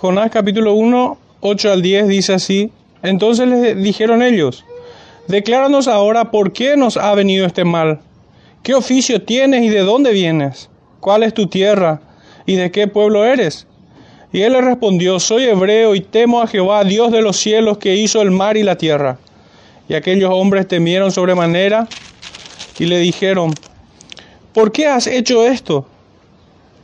Jonás capítulo 1, 8 al 10 dice así, entonces les dijeron ellos, decláranos ahora por qué nos ha venido este mal, qué oficio tienes y de dónde vienes, cuál es tu tierra y de qué pueblo eres. Y él le respondió, soy hebreo y temo a Jehová, Dios de los cielos, que hizo el mar y la tierra. Y aquellos hombres temieron sobremanera y le dijeron, ¿por qué has hecho esto?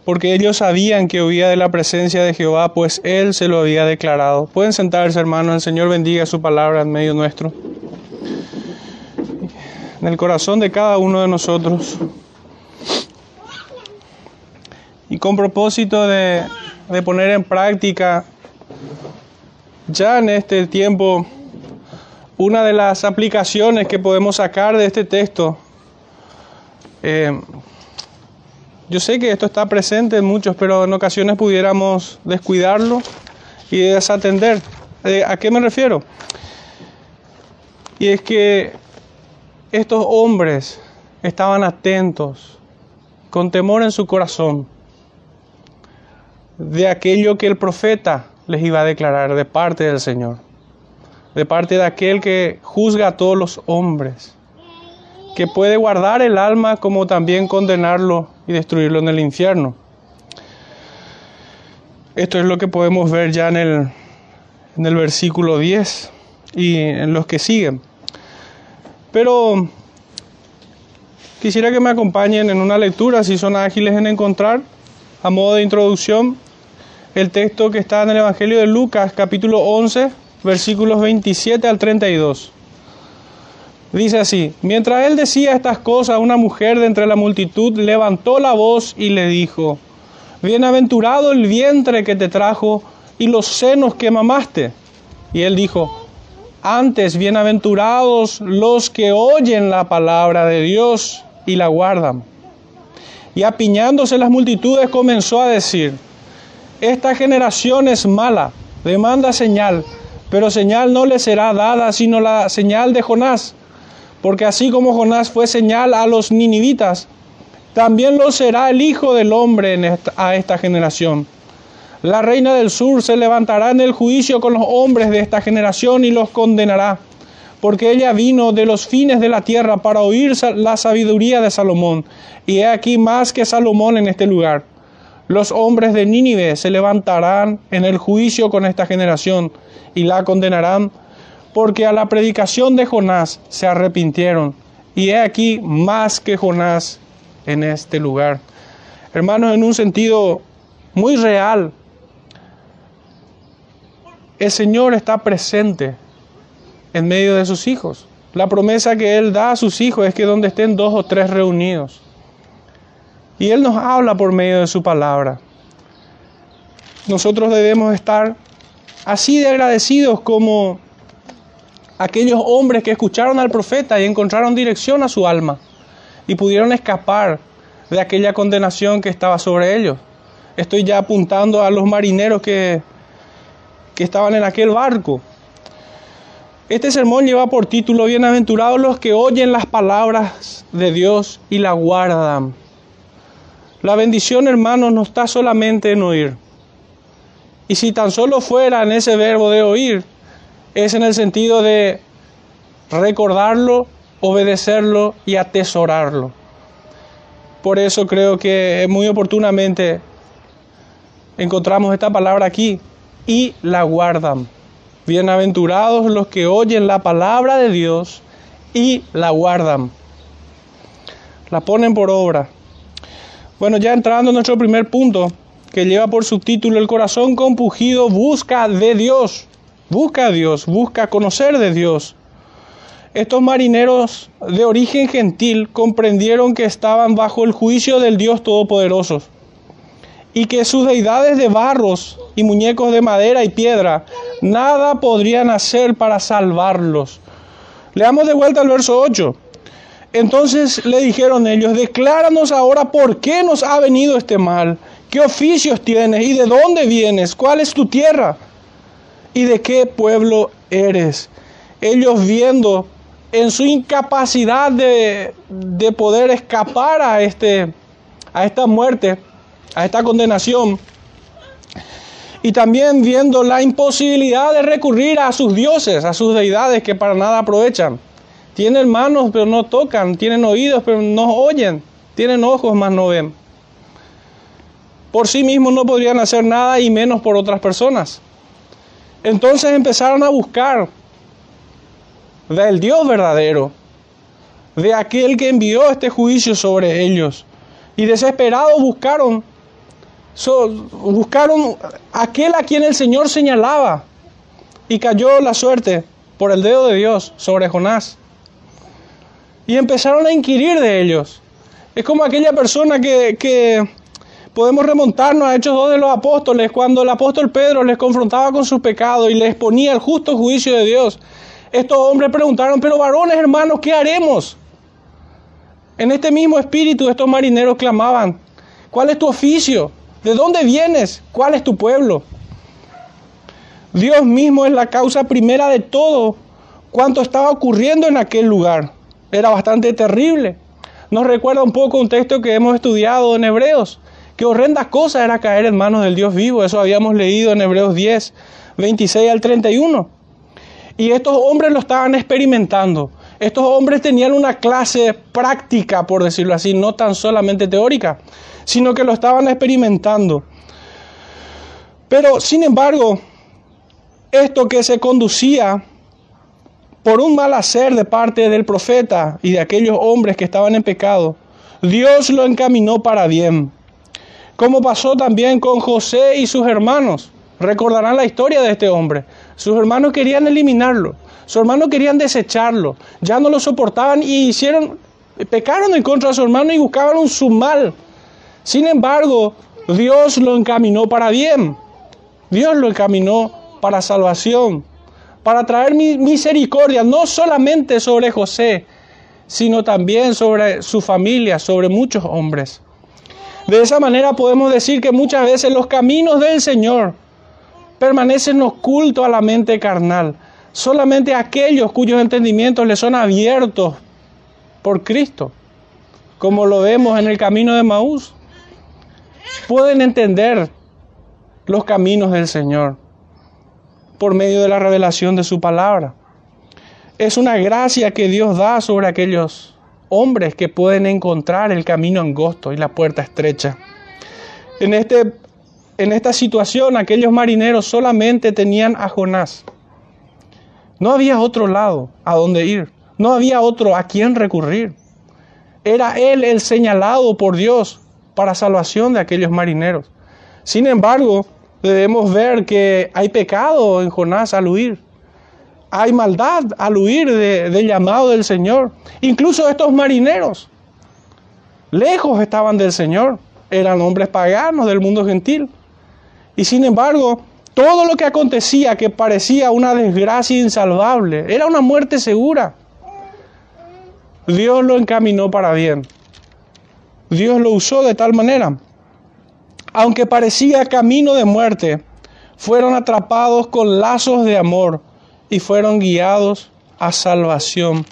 Porque ellos sabían que huía de la presencia de Jehová, pues Él se lo había declarado. Pueden sentarse, hermanos, el Señor bendiga su palabra en medio nuestro. En el corazón de cada uno de nosotros. Y con propósito de, de poner en práctica ya en este tiempo una de las aplicaciones que podemos sacar de este texto. Eh, yo sé que esto está presente en muchos, pero en ocasiones pudiéramos descuidarlo y desatender. Eh, ¿A qué me refiero? Y es que estos hombres estaban atentos, con temor en su corazón, de aquello que el profeta les iba a declarar de parte del Señor, de parte de aquel que juzga a todos los hombres que puede guardar el alma como también condenarlo y destruirlo en el infierno. Esto es lo que podemos ver ya en el, en el versículo 10 y en los que siguen. Pero quisiera que me acompañen en una lectura, si son ágiles en encontrar, a modo de introducción, el texto que está en el Evangelio de Lucas, capítulo 11, versículos 27 al 32. Dice así, mientras él decía estas cosas, una mujer de entre la multitud levantó la voz y le dijo, Bienaventurado el vientre que te trajo y los senos que mamaste. Y él dijo, antes bienaventurados los que oyen la palabra de Dios y la guardan. Y apiñándose las multitudes comenzó a decir, esta generación es mala, demanda señal, pero señal no le será dada sino la señal de Jonás. Porque así como Jonás fue señal a los ninivitas, también lo será el Hijo del Hombre a esta generación. La reina del sur se levantará en el juicio con los hombres de esta generación y los condenará, porque ella vino de los fines de la tierra para oír la sabiduría de Salomón, y he aquí más que Salomón en este lugar. Los hombres de Nínive se levantarán en el juicio con esta generación y la condenarán porque a la predicación de Jonás se arrepintieron. Y he aquí más que Jonás en este lugar. Hermanos, en un sentido muy real, el Señor está presente en medio de sus hijos. La promesa que Él da a sus hijos es que donde estén dos o tres reunidos. Y Él nos habla por medio de su palabra. Nosotros debemos estar así de agradecidos como aquellos hombres que escucharon al profeta y encontraron dirección a su alma y pudieron escapar de aquella condenación que estaba sobre ellos. Estoy ya apuntando a los marineros que, que estaban en aquel barco. Este sermón lleva por título Bienaventurados los que oyen las palabras de Dios y la guardan. La bendición, hermanos, no está solamente en oír. Y si tan solo fuera en ese verbo de oír, es en el sentido de recordarlo, obedecerlo y atesorarlo. Por eso creo que muy oportunamente encontramos esta palabra aquí y la guardan. Bienaventurados los que oyen la palabra de Dios y la guardan. La ponen por obra. Bueno, ya entrando en nuestro primer punto, que lleva por subtítulo El corazón compugido busca de Dios. Busca a Dios, busca conocer de Dios. Estos marineros de origen gentil comprendieron que estaban bajo el juicio del Dios Todopoderoso y que sus deidades de barros y muñecos de madera y piedra nada podrían hacer para salvarlos. Leamos de vuelta al verso 8. Entonces le dijeron ellos, decláranos ahora por qué nos ha venido este mal, qué oficios tienes y de dónde vienes, cuál es tu tierra y de qué pueblo eres. Ellos viendo en su incapacidad de, poder escapar a, este, a esta muerte, a esta condenación, y también viendo la imposibilidad de recurrir a sus dioses, a sus deidades que para nada aprovechan. Tienen manos pero no tocan, tienen oídos pero no oyen, tienen ojos mas no ven. Por sí mismos no podrían hacer nada y menos por otras personas. Entonces empezaron a buscar del Dios verdadero, de aquel que envió este juicio sobre ellos. Y desesperados buscaron buscaron aquel a quien el Señor señalaba y cayó la suerte por el dedo de Dios sobre Jonás. Y empezaron a inquirir de ellos. Es como aquella persona que, que podemos remontarnos a Hechos 2 de los apóstoles, cuando el apóstol Pedro les confrontaba con sus pecados y les ponía el justo juicio de Dios. Estos hombres preguntaron, pero varones hermanos, ¿qué haremos? En este mismo espíritu estos marineros clamaban, ¿cuál es tu oficio? ¿De dónde vienes? ¿Cuál es tu pueblo? Dios mismo es la causa primera de todo cuanto estaba ocurriendo en aquel lugar. Era bastante terrible. Nos recuerda un poco un texto que hemos estudiado en Hebreos. Qué horrenda cosa era caer en manos del Dios vivo. Eso habíamos leído en Hebreos 10, 26 al 31. Y estos hombres lo estaban experimentando. Estos hombres tenían una clase práctica, por decirlo así, no tan solamente teórica sino que lo estaban experimentando. Pero, sin embargo, esto que se conducía por un mal hacer de parte del profeta y de aquellos hombres que estaban en pecado, Dios lo encaminó para bien. Como pasó también con José y sus hermanos. Recordarán la historia de este hombre. Sus hermanos querían eliminarlo. Sus hermanos querían desecharlo. Ya no lo soportaban y hicieron, pecaron en contra de su hermano y buscaban su mal sin embargo, Dios lo encaminó para bien. Dios lo encaminó para salvación, para traer misericordia, no solamente sobre José, sino también sobre su familia, sobre muchos hombres. De esa manera podemos decir que muchas veces los caminos del Señor permanecen ocultos a la mente carnal. Solamente aquellos cuyos entendimientos le son abiertos por Cristo, como lo vemos en el camino de Maús pueden entender los caminos del Señor por medio de la revelación de su palabra. Es una gracia que Dios da sobre aquellos hombres que pueden encontrar el camino angosto y la puerta estrecha. En, este, en esta situación aquellos marineros solamente tenían a Jonás. No había otro lado a donde ir. No había otro a quien recurrir. Era él el señalado por Dios para salvación de aquellos marineros. Sin embargo, debemos ver que hay pecado en Jonás al huir. Hay maldad al huir del llamado del Señor. Incluso estos marineros, lejos estaban del Señor, eran hombres paganos del mundo gentil. Y sin embargo, todo lo que acontecía que parecía una desgracia insalvable, era una muerte segura. Dios lo encaminó para bien. Dios lo usó de tal manera. Aunque parecía camino de muerte, fueron atrapados con lazos de amor y fueron guiados a salvación.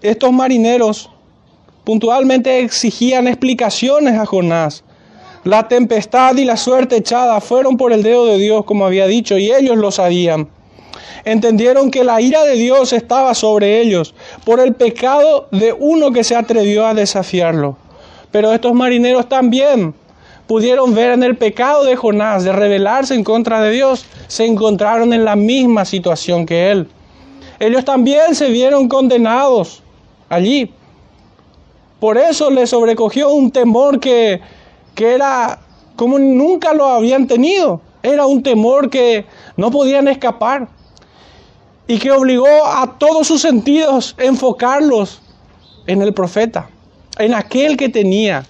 Estos marineros puntualmente exigían explicaciones a Jonás. La tempestad y la suerte echada fueron por el dedo de Dios, como había dicho, y ellos lo sabían. Entendieron que la ira de Dios estaba sobre ellos por el pecado de uno que se atrevió a desafiarlo. Pero estos marineros también pudieron ver en el pecado de Jonás de rebelarse en contra de Dios, se encontraron en la misma situación que él. Ellos también se vieron condenados allí. Por eso les sobrecogió un temor que, que era como nunca lo habían tenido. Era un temor que no podían escapar y que obligó a todos sus sentidos enfocarlos en el profeta en aquel que tenía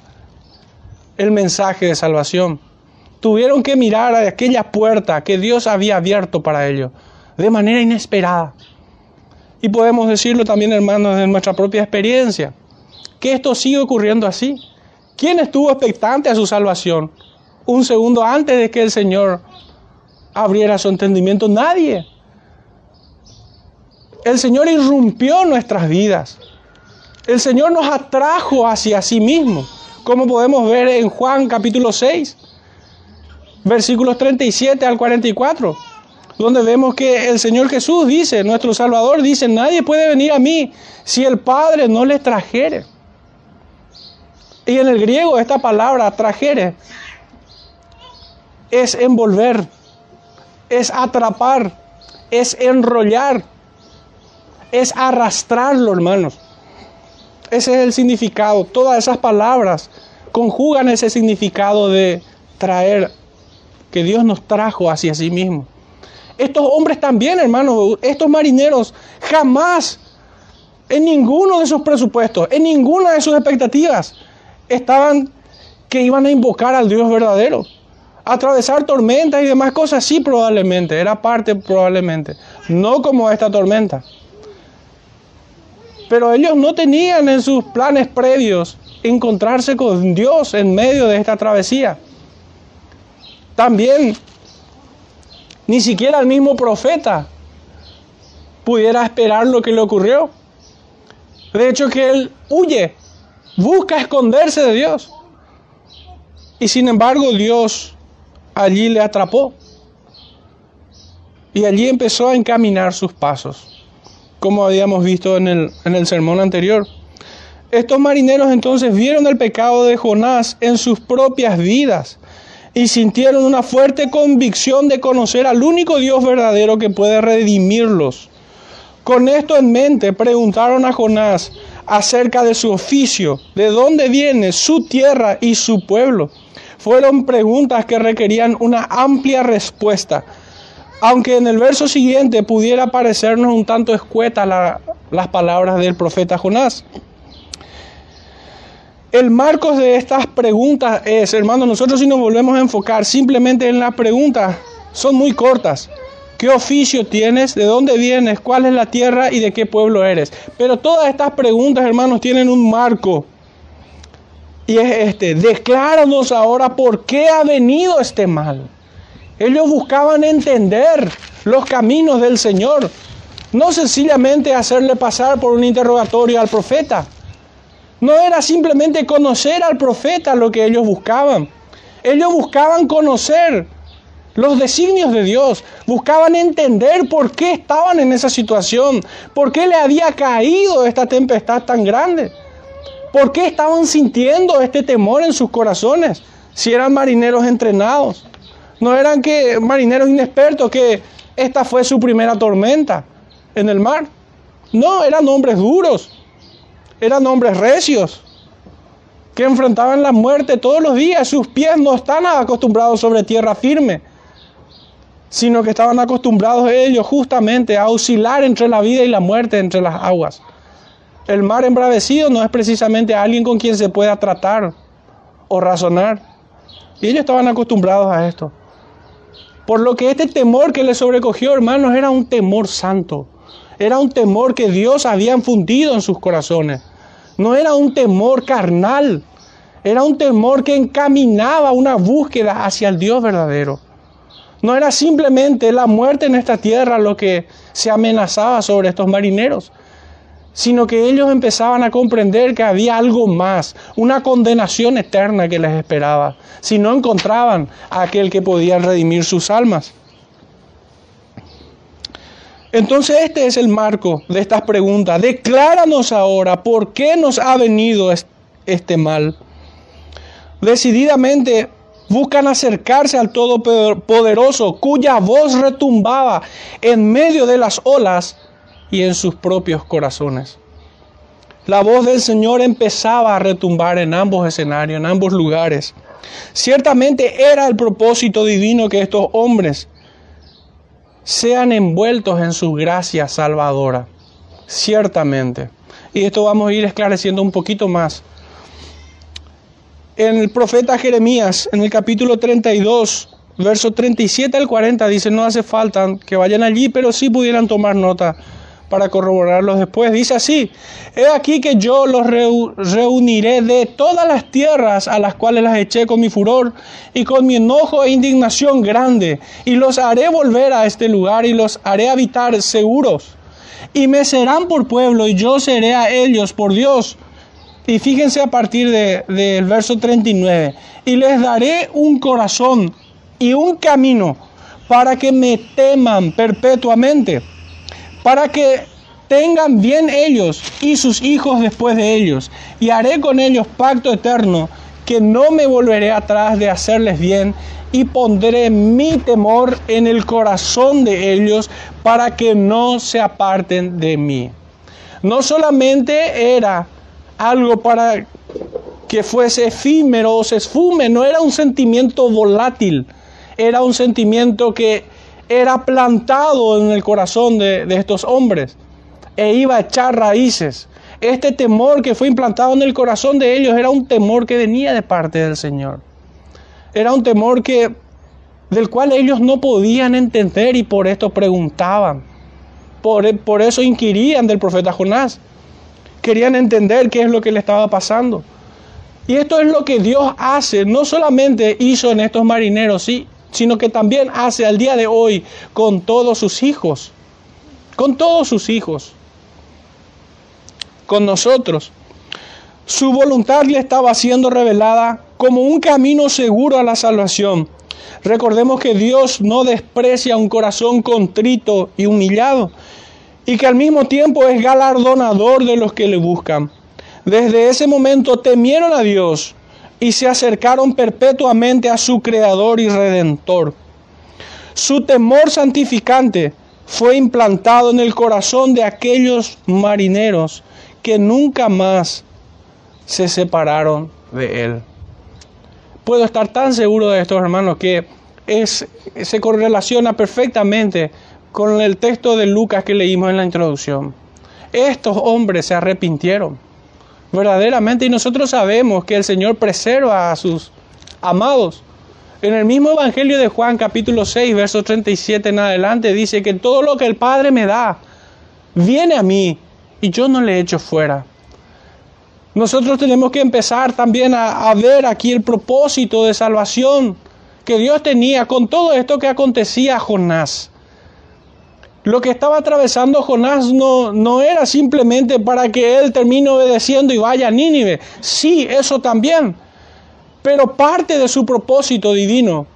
el mensaje de salvación. Tuvieron que mirar a aquella puerta que Dios había abierto para ellos de manera inesperada. Y podemos decirlo también, hermanos, de nuestra propia experiencia, que esto sigue ocurriendo así. ¿Quién estuvo expectante a su salvación un segundo antes de que el Señor abriera su entendimiento? Nadie. El Señor irrumpió nuestras vidas. El Señor nos atrajo hacia sí mismo, como podemos ver en Juan capítulo 6. versículos 37 al 44, donde vemos que el Señor Jesús dice, nuestro Salvador dice, nadie puede venir a mí si el Padre no les trajere. Y en el griego esta palabra trajere es envolver, es atrapar, es enrollar, es arrastrarlo, hermanos. Ese es el significado. Todas esas palabras conjugan ese significado de traer, que Dios nos trajo hacia sí mismo. Estos hombres también, hermanos, estos marineros, jamás en ninguno de sus presupuestos, en ninguna de sus expectativas, estaban que iban a invocar al Dios verdadero. Atravesar tormentas y demás cosas, sí probablemente, era parte probablemente, no como esta tormenta. Pero ellos no tenían en sus planes previos encontrarse con Dios en medio de esta travesía. También, ni siquiera el mismo profeta pudiera esperar lo que le ocurrió. De hecho, que él huye, busca esconderse de Dios. Y sin embargo, Dios allí le atrapó. Y allí empezó a encaminar sus pasos, como habíamos visto en el, en el sermón anterior. Estos marineros entonces vieron el pecado de Jonás en sus propias vidas y sintieron una fuerte convicción de conocer al único Dios verdadero que puede redimirlos. Con esto en mente preguntaron a Jonás acerca de su oficio, de dónde viene su tierra y su pueblo. Fueron preguntas que requerían una amplia respuesta, aunque en el verso siguiente pudiera parecernos un tanto escueta las palabras del profeta Jonás. El marco de estas preguntas es, hermano, nosotros si nos volvemos a enfocar simplemente en las preguntas, son muy cortas. ¿Qué oficio tienes? ¿De dónde vienes? ¿Cuál es la tierra? ¿Y de qué pueblo eres? Pero todas estas preguntas, hermanos, tienen un marco. Y es este, decláranos ahora por qué ha venido este mal. Ellos buscaban entender los caminos del Señor, no sencillamente hacerle pasar por un interrogatorio al profeta. No era simplemente conocer al profeta lo que ellos buscaban. Ellos buscaban conocer los designios de Dios, buscaban entender por qué estaban en esa situación, por qué le había caído esta tempestad tan grande. ¿Por qué estaban sintiendo este temor en sus corazones? Si eran marineros entrenados. No eran que marineros inexpertos que esta fue su primera tormenta en el mar. No, eran hombres duros. Eran hombres recios que enfrentaban la muerte todos los días. Sus pies no están acostumbrados sobre tierra firme, sino que estaban acostumbrados ellos justamente a oscilar entre la vida y la muerte, entre las aguas. El mar embravecido no es precisamente alguien con quien se pueda tratar o razonar. Y ellos estaban acostumbrados a esto. Por lo que este temor que les sobrecogió, hermanos, era un temor santo. Era un temor que Dios había infundido en sus corazones. No era un temor carnal. Era un temor que encaminaba una búsqueda hacia el Dios verdadero. No era simplemente la muerte en esta tierra lo que se amenazaba sobre estos marineros, sino que ellos empezaban a comprender que había algo más, una condenación eterna que les esperaba, si no encontraban a aquel que podía redimir sus almas. Entonces este es el marco de estas preguntas. Decláranos ahora por qué nos ha venido este mal. Decididamente buscan acercarse al Todopoderoso, cuya voz retumbaba en medio de las olas y en sus propios corazones. La voz del Señor empezaba a retumbar en ambos escenarios, en ambos lugares. Ciertamente era el propósito divino que estos hombres sean envueltos en su gracia salvadora. Ciertamente. Y esto vamos a ir esclareciendo un poquito más. En el profeta Jeremías, en el capítulo 32, verso 37 al 40, dice, no hace falta que vayan allí, pero sí pudieran tomar nota para corroborarlos después. Dice así, he aquí que yo los reuniré de todas las tierras a las cuales las eché con mi furor y con mi enojo e indignación grande, y los haré volver a este lugar y los haré habitar seguros. Y me serán por pueblo y yo seré a ellos por Dios. Y fíjense a partir del verso 39, y les daré un corazón y un camino para que me teman perpetuamente, para que tengan bien ellos y sus hijos después de ellos, y haré con ellos pacto eterno, que no me volveré atrás de hacerles bien, y pondré mi temor en el corazón de ellos para que no se aparten de mí. No solamente era algo para que fuese efímero o se esfume, no era un sentimiento volátil, era un sentimiento que era plantado en el corazón de, estos hombres e iba a echar raíces. Este temor que fue implantado en el corazón de ellos era un temor que venía de parte del Señor. Era un temor que del cual ellos no podían entender y por esto preguntaban. Por, por eso inquirían del profeta Jonás. Querían entender qué es lo que le estaba pasando. Y esto es lo que Dios hace, no solamente hizo en estos marineros, sí, sino que también hace al día de hoy con todos sus hijos, con todos sus hijos, con nosotros. Su voluntad le estaba siendo revelada como un camino seguro a la salvación. Recordemos que Dios no desprecia un corazón contrito y humillado y que al mismo tiempo es galardonador de los que le buscan. Desde ese momento temieron a Dios y se acercaron perpetuamente a su Creador y Redentor. Su temor santificante fue implantado en el corazón de aquellos marineros que nunca más se separaron de Él puedo estar tan seguro de esto, hermanos, que es, se correlaciona perfectamente con el texto de Lucas que leímos en la introducción. Estos hombres se arrepintieron verdaderamente y nosotros sabemos que el Señor preserva a sus amados. En el mismo Evangelio de Juan capítulo 6, verso 37 en adelante dice que todo lo que el Padre me da viene a mí y yo no le echo fuera. Nosotros tenemos que empezar también a, ver aquí el propósito de salvación que Dios tenía con todo esto que acontecía a Jonás. Lo que estaba atravesando Jonás no, no era simplemente para que él termine obedeciendo y vaya a Nínive. Sí, eso también. Pero parte de su propósito divino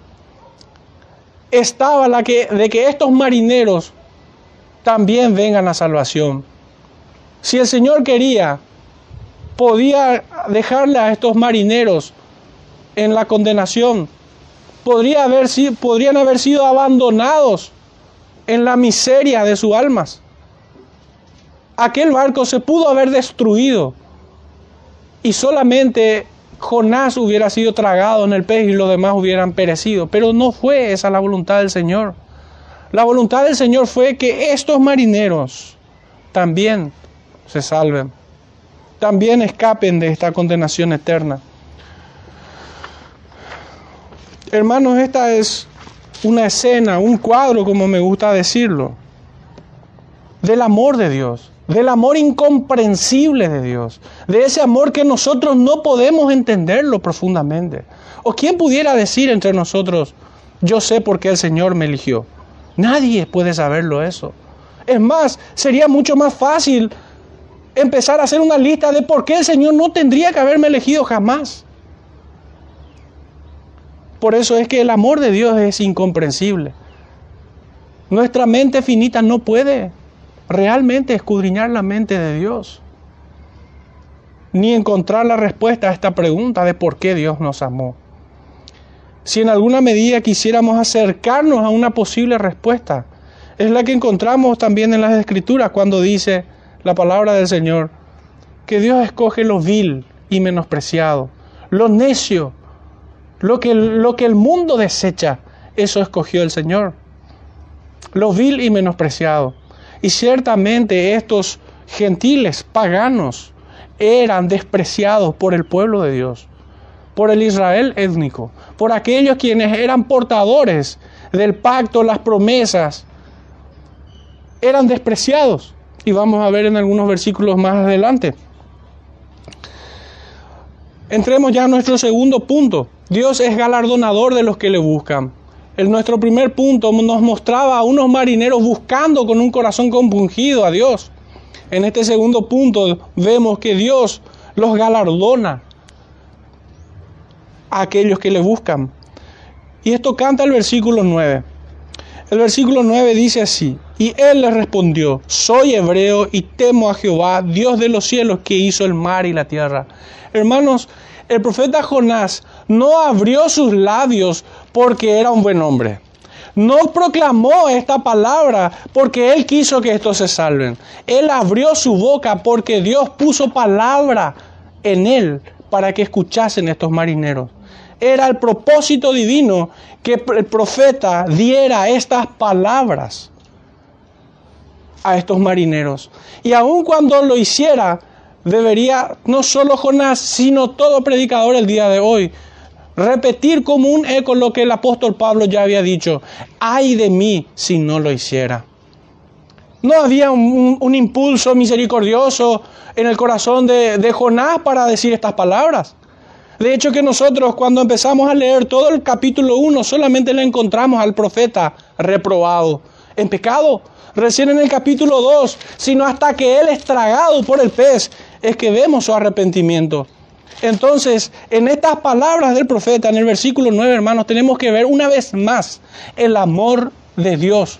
estaba la que, de que estos marineros también vengan a salvación. Si el Señor quería podía dejarle a estos marineros en la condenación. Podría haber, podrían haber sido abandonados en la miseria de sus almas. Aquel barco se pudo haber destruido y solamente Jonás hubiera sido tragado en el pez y los demás hubieran perecido. Pero no fue esa la voluntad del Señor. La voluntad del Señor fue que estos marineros también se salven también escapen de esta condenación eterna. Hermanos, esta es una escena, un cuadro, como me gusta decirlo, del amor de Dios, del amor incomprensible de Dios, de ese amor que nosotros no podemos entenderlo profundamente. ¿O quién pudiera decir entre nosotros, yo sé por qué el Señor me eligió? Nadie puede saberlo eso. Es más, sería mucho más fácil empezar a hacer una lista de por qué el Señor no tendría que haberme elegido jamás. Por eso es que el amor de Dios es incomprensible. Nuestra mente finita no puede realmente escudriñar la mente de Dios, ni encontrar la respuesta a esta pregunta de por qué Dios nos amó. Si en alguna medida quisiéramos acercarnos a una posible respuesta, es la que encontramos también en las Escrituras cuando dice, la palabra del Señor, que Dios escoge lo vil y menospreciado, lo necio, lo que, lo que el mundo desecha, eso escogió el Señor, lo vil y menospreciado. Y ciertamente estos gentiles paganos eran despreciados por el pueblo de Dios, por el Israel étnico, por aquellos quienes eran portadores del pacto, las promesas, eran despreciados y vamos a ver en algunos versículos más adelante. Entremos ya a nuestro segundo punto. Dios es galardonador de los que le buscan. En nuestro primer punto nos mostraba a unos marineros buscando con un corazón compungido a Dios. En este segundo punto vemos que Dios los galardona a aquellos que le buscan. Y esto canta el versículo 9. El versículo 9 dice así, y él le respondió, soy hebreo y temo a Jehová, Dios de los cielos, que hizo el mar y la tierra. Hermanos, el profeta Jonás no abrió sus labios porque era un buen hombre. No proclamó esta palabra porque él quiso que estos se salven. Él abrió su boca porque Dios puso palabra en él para que escuchasen estos marineros. Era el propósito divino que el profeta diera estas palabras a estos marineros. Y aun cuando lo hiciera, debería no solo Jonás, sino todo predicador el día de hoy repetir como un eco lo que el apóstol Pablo ya había dicho. Ay de mí si no lo hiciera. No había un, impulso misericordioso en el corazón de, Jonás para decir estas palabras. De hecho que nosotros cuando empezamos a leer todo el capítulo 1 solamente le encontramos al profeta reprobado en pecado. Recién en el capítulo 2, sino hasta que él es tragado por el pez, es que vemos su arrepentimiento. Entonces, en estas palabras del profeta, en el versículo 9, hermanos, tenemos que ver una vez más el amor de Dios.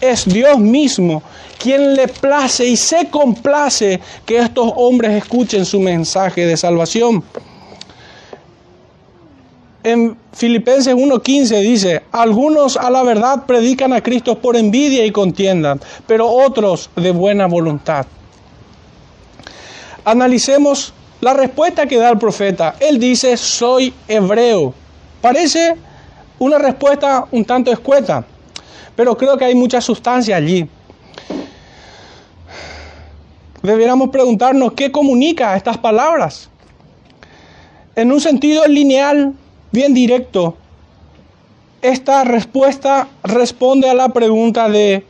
Es Dios mismo quien le place y se complace que estos hombres escuchen su mensaje de salvación. En Filipenses 1:15 dice, algunos a la verdad predican a Cristo por envidia y contiendan, pero otros de buena voluntad. Analicemos la respuesta que da el profeta. Él dice, soy hebreo. Parece una respuesta un tanto escueta, pero creo que hay mucha sustancia allí. Deberíamos preguntarnos qué comunica estas palabras. En un sentido lineal, bien directo, esta respuesta responde a la pregunta de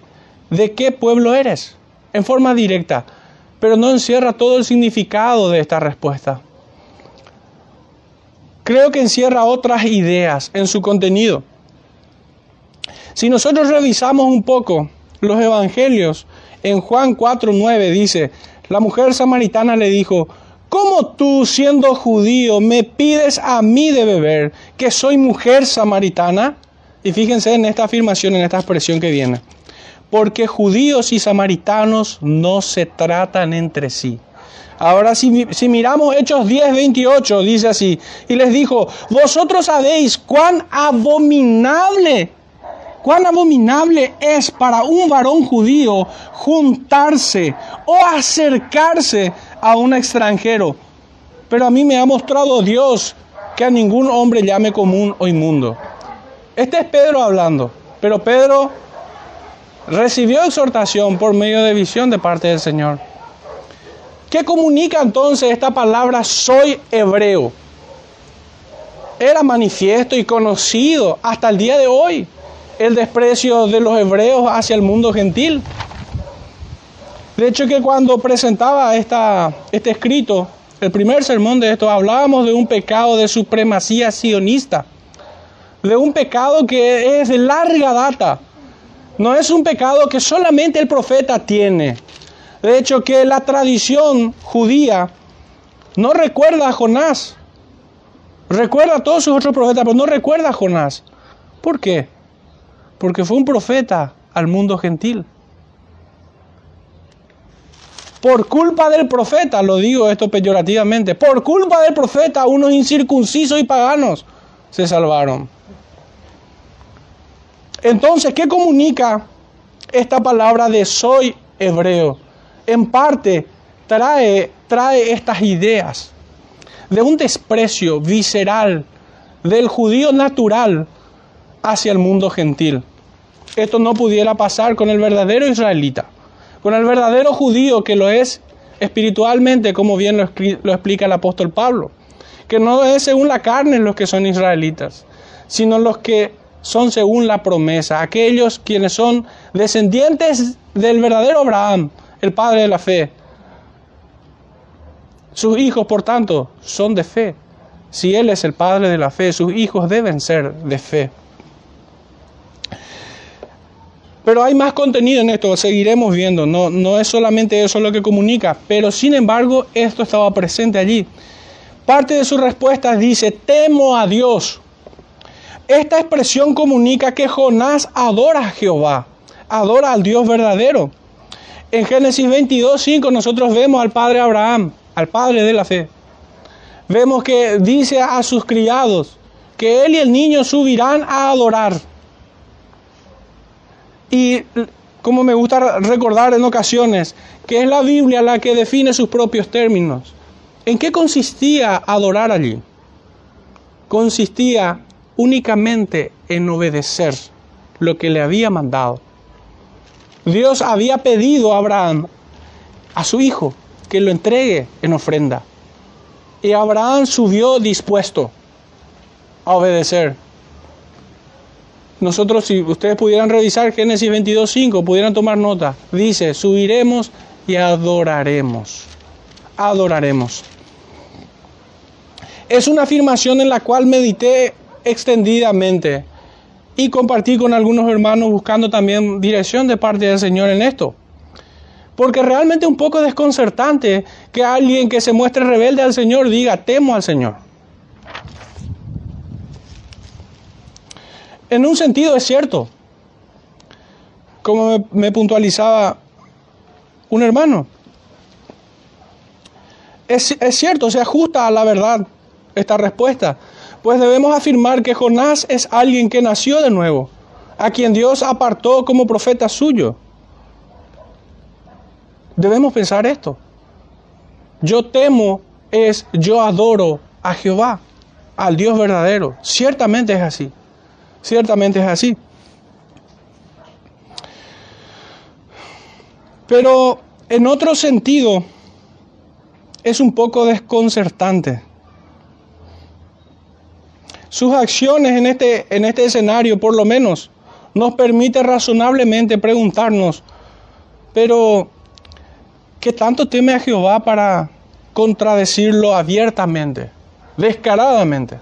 ¿de qué pueblo eres? En forma directa pero no encierra todo el significado de esta respuesta. Creo que encierra otras ideas en su contenido. Si nosotros revisamos un poco los evangelios, en Juan 4:9 dice, la mujer samaritana le dijo, ¿cómo tú siendo judío me pides a mí de beber, que soy mujer samaritana? Y fíjense en esta afirmación, en esta expresión que viene porque judíos y samaritanos no se tratan entre sí. Ahora si, si, miramos Hechos 10, 28, dice así, y les dijo, vosotros sabéis cuán abominable, cuán abominable es para un varón judío juntarse o acercarse a un extranjero. Pero a mí me ha mostrado Dios que a ningún hombre llame común o inmundo. Este es Pedro hablando, pero Pedro recibió exhortación por medio de visión de parte del Señor. ¿Qué comunica entonces esta palabra soy hebreo? Era manifiesto y conocido hasta el día de hoy el desprecio de los hebreos hacia el mundo gentil. De hecho que cuando presentaba esta, este escrito, el primer sermón de esto, hablábamos de un pecado de supremacía sionista, de un pecado que es de larga data, no es un pecado que solamente el profeta tiene. De hecho, que la tradición judía no recuerda a Jonás. Recuerda a todos sus otros profetas, pero no recuerda a Jonás. ¿Por qué? Porque fue un profeta al mundo gentil. Por culpa del profeta, lo digo esto peyorativamente, por culpa del profeta, unos incircuncisos y paganos se salvaron. Entonces, ¿qué comunica esta palabra de soy hebreo? En parte trae, trae estas ideas de un desprecio visceral del judío natural hacia el mundo gentil. Esto no pudiera pasar con el verdadero israelita, con el verdadero judío que lo es espiritualmente, como bien lo, lo explica el apóstol Pablo, que no es según la carne los que son israelitas, sino los que son según la promesa, aquellos quienes son descendientes del verdadero Abraham, el padre de la fe. Sus hijos, por tanto, son de fe. Si Él es el padre de la fe, sus hijos deben ser de fe. Pero hay más contenido en esto, seguiremos viendo. No, no es solamente eso lo que comunica, pero sin embargo esto estaba presente allí. Parte de su respuesta dice, temo a Dios Esta expresión comunica que Jonás adora a Jehová, adora al Dios verdadero. En Génesis 22, 5 nosotros vemos al padre Abraham, al padre de la fe. Vemos que dice a sus criados que él y el niño subirán a adorar. Y como me gusta recordar en ocasiones, que es la Biblia la que define sus propios términos. ¿En qué consistía adorar allí? Consistía únicamente en obedecer lo que le había mandado. Dios había pedido a Abraham, a su hijo, que lo entregue en ofrenda. Y Abraham subió dispuesto a obedecer. Nosotros, si ustedes pudieran revisar Génesis 22.5, pudieran tomar nota. Dice, subiremos y adoraremos. Adoraremos. Es una afirmación en la cual medité extendidamente y compartí con algunos hermanos buscando también dirección de parte del Señor en esto. Porque realmente un poco desconcertante que alguien que se muestre rebelde al Señor diga, temo al Señor. En un sentido es cierto, como me, puntualizaba un hermano. Es, es cierto, se ajusta a la verdad esta respuesta, pues debemos afirmar que Jonás es alguien que nació de nuevo, a quien Dios apartó como profeta suyo. Debemos pensar esto. Yo temo es yo adoro a Jehová, al Dios verdadero. Ciertamente es así. Ciertamente es así. Pero en otro sentido es un poco desconcertante sus acciones en este, en este escenario, por lo menos, nos permite razonablemente preguntarnos, pero ¿qué tanto teme a Jehová para contradecirlo abiertamente, descaradamente?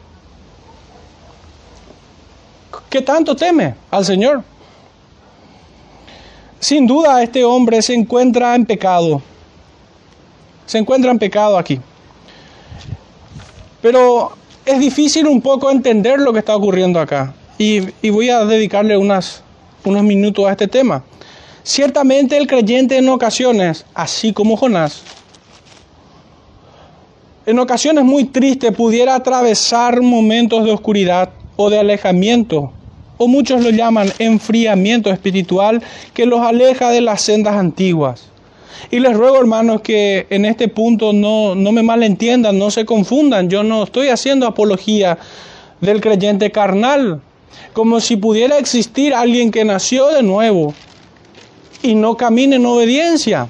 ¿Qué tanto teme al Señor? Sin duda este hombre se encuentra en pecado. Se encuentra en pecado aquí. Pero es difícil un poco entender lo que está ocurriendo acá. Y, voy a dedicarle unas, unos minutos a este tema. Ciertamente el creyente en ocasiones, así como Jonás, en ocasiones muy tristes pudiera atravesar momentos de oscuridad o de alejamiento, o muchos lo llaman enfriamiento espiritual, que los aleja de las sendas antiguas. Y les ruego, hermanos, que en este punto no, no me malentiendan, no se confundan. Yo no estoy haciendo apología del creyente carnal, como si pudiera existir alguien que nació de nuevo y no camina en obediencia.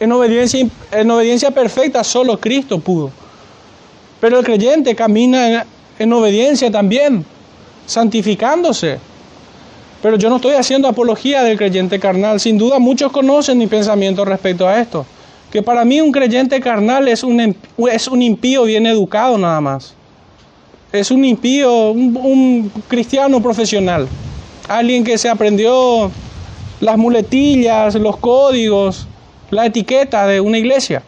En obediencia, en obediencia perfecta solo Cristo pudo. Pero el creyente camina en obediencia también, santificándose. Pero yo no estoy haciendo apología del creyente carnal. Sin duda muchos conocen mi pensamiento respecto a esto. Que para mí un creyente carnal es un, un impío bien educado nada más. Es un impío, un cristiano profesional. Alguien que se aprendió las muletillas, los códigos, la etiqueta de una iglesia.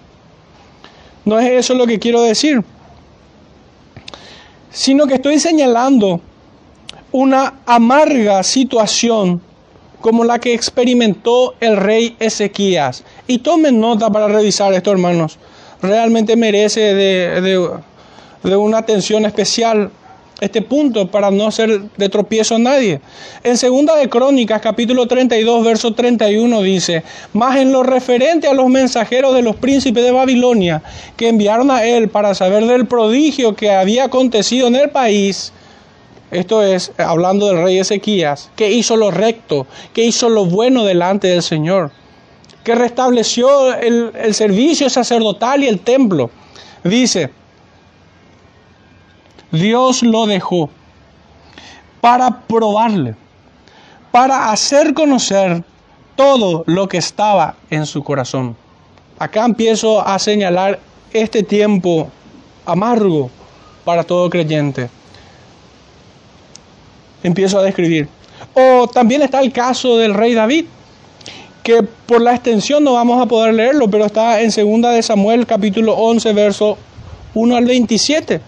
No es eso lo que quiero decir. Sino que estoy señalando una amarga situación como la que experimentó el rey Ezequías. Y tomen nota para revisar esto, hermanos. Realmente merece de, de, una atención especial este punto para no ser de tropiezo a nadie. En segunda de Crónicas, capítulo 32, verso 31 dice, más en lo referente a los mensajeros de los príncipes de Babilonia que enviaron a él para saber del prodigio que había acontecido en el país, esto es hablando del rey Ezequías, que hizo lo recto, que hizo lo bueno delante del Señor, que restableció el, el servicio sacerdotal y el templo. Dice, Dios lo dejó para probarle, para hacer conocer todo lo que estaba en su corazón. Acá empiezo a señalar este tiempo amargo para todo creyente empiezo a describir. O también está el caso del rey David, que por la extensión no vamos a poder leerlo, pero está en 2 de Samuel capítulo 11, verso 1 al 27.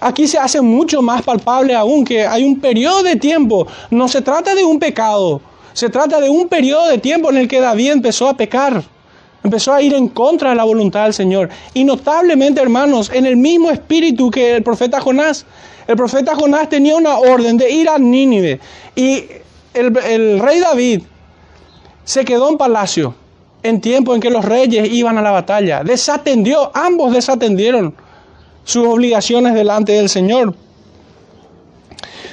Aquí se hace mucho más palpable aún que hay un periodo de tiempo. No se trata de un pecado, se trata de un periodo de tiempo en el que David empezó a pecar. Empezó a ir en contra de la voluntad del Señor. Y notablemente, hermanos, en el mismo espíritu que el profeta Jonás. El profeta Jonás tenía una orden de ir a Nínive. Y el, el rey David se quedó en palacio en tiempo en que los reyes iban a la batalla. Desatendió, ambos desatendieron sus obligaciones delante del Señor.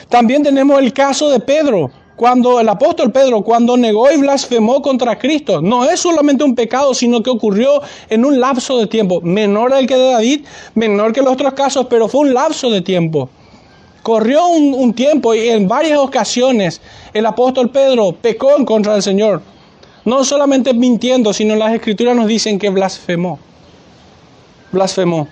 También tenemos el caso de Pedro, cuando el apóstol Pedro, cuando negó y blasfemó contra Cristo. No es solamente un pecado, sino que ocurrió en un lapso de tiempo, menor al que de David, menor que los otros casos, pero fue un lapso de tiempo. Corrió un, tiempo y en varias ocasiones el apóstol Pedro pecó en contra del Señor. No solamente mintiendo, sino las escrituras nos dicen que blasfemó. Blasfemó.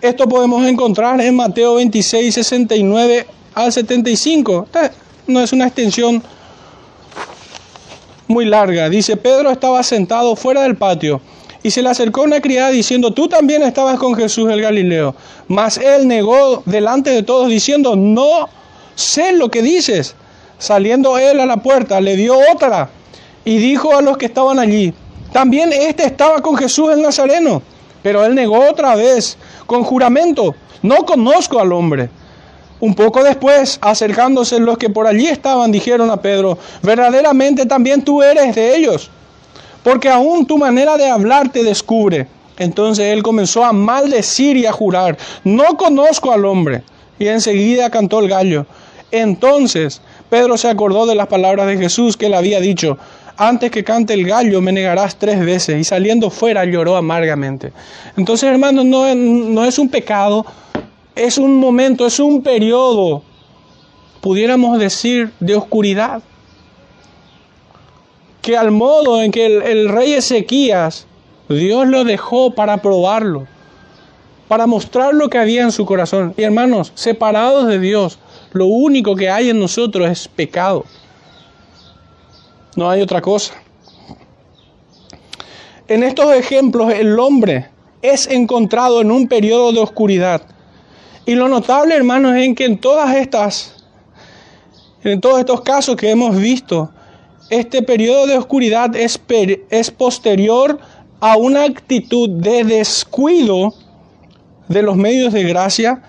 Esto podemos encontrar en Mateo 26, 69 al 75. Esta no es una extensión muy larga. Dice, Pedro estaba sentado fuera del patio y se le acercó una criada diciendo, tú también estabas con Jesús el Galileo. Mas él negó delante de todos diciendo, no sé lo que dices. Saliendo él a la puerta, le dio otra y dijo a los que estaban allí, también este estaba con Jesús el Nazareno, pero él negó otra vez con juramento, no conozco al hombre. Un poco después, acercándose los que por allí estaban, dijeron a Pedro, verdaderamente también tú eres de ellos, porque aún tu manera de hablar te descubre. Entonces él comenzó a maldecir y a jurar, no conozco al hombre. Y enseguida cantó el gallo. Entonces Pedro se acordó de las palabras de Jesús que le había dicho, antes que cante el gallo me negarás tres veces. Y saliendo fuera lloró amargamente. Entonces, hermanos, no, no es un pecado, es un momento, es un periodo, pudiéramos decir, de oscuridad. Que al modo en que el, rey Ezequías, Dios lo dejó para probarlo, para mostrar lo que había en su corazón. Y hermanos, separados de Dios, lo único que hay en nosotros es pecado. No hay otra cosa. En estos ejemplos el hombre es encontrado en un periodo de oscuridad. Y lo notable, hermanos, es que en todas estas, en todos estos casos que hemos visto, este periodo de oscuridad es, es posterior a una actitud de descuido de los medios de gracia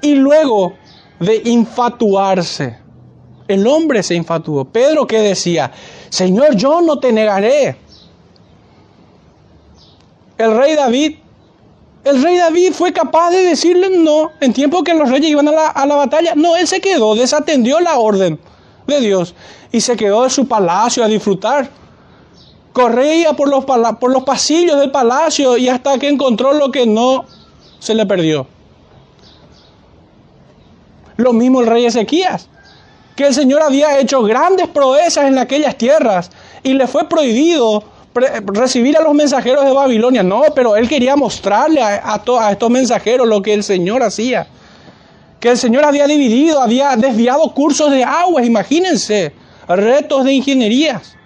y luego de infatuarse. El hombre se infatuó. Pedro que decía, Señor, yo no te negaré. El rey David, el rey David fue capaz de decirle no en tiempo que los reyes iban a la, a la batalla. No, él se quedó, desatendió la orden de Dios y se quedó en su palacio a disfrutar. Corría por los, por los pasillos del palacio y hasta que encontró lo que no se le perdió. Lo mismo el rey Ezequías que el Señor había hecho grandes proezas en aquellas tierras y le fue prohibido recibir a los mensajeros de Babilonia. No, pero él quería mostrarle a, a estos mensajeros lo que el Señor hacía. Que el Señor había dividido, había desviado cursos de aguas, imagínense, retos de ingenierías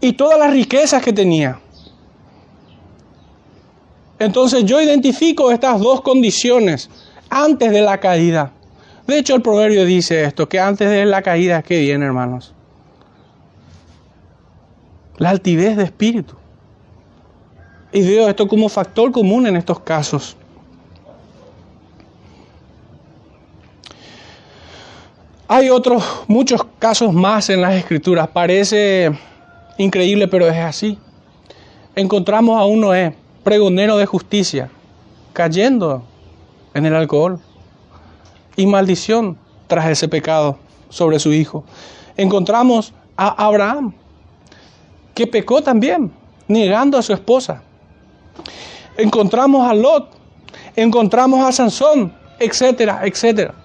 y todas las riquezas que tenía. Entonces yo identifico estas dos condiciones antes de la caída. De hecho, el proverbio dice esto, que antes de la caída, ¿qué viene, hermanos? La altivez de espíritu. Y veo esto como factor común en estos casos. Hay otros, muchos casos más en las escrituras. Parece increíble, pero es así. Encontramos a un Noé, pregonero de justicia, cayendo en el alcohol y maldición tras ese pecado sobre su hijo. Encontramos a Abraham, que pecó también, negando a su esposa. Encontramos a Lot, encontramos a Sansón, etcétera, etcétera.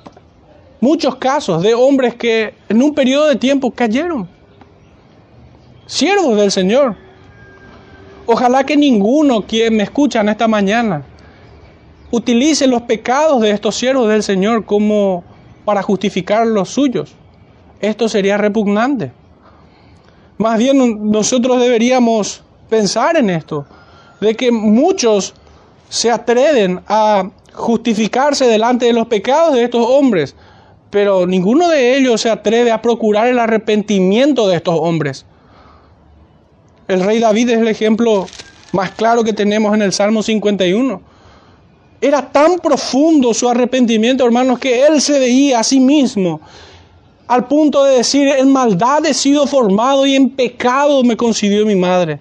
Muchos casos de hombres que en un periodo de tiempo cayeron. Siervos del Señor. Ojalá que ninguno quien me escucha en esta mañana utilice los pecados de estos siervos del Señor como para justificar los suyos. Esto sería repugnante. Más bien nosotros deberíamos pensar en esto, de que muchos se atreven a justificarse delante de los pecados de estos hombres, pero ninguno de ellos se atreve a procurar el arrepentimiento de estos hombres. El rey David es el ejemplo más claro que tenemos en el Salmo 51. Era tan profundo su arrepentimiento, hermanos, que él se veía a sí mismo al punto de decir, en maldad he sido formado y en pecado me concibió mi madre.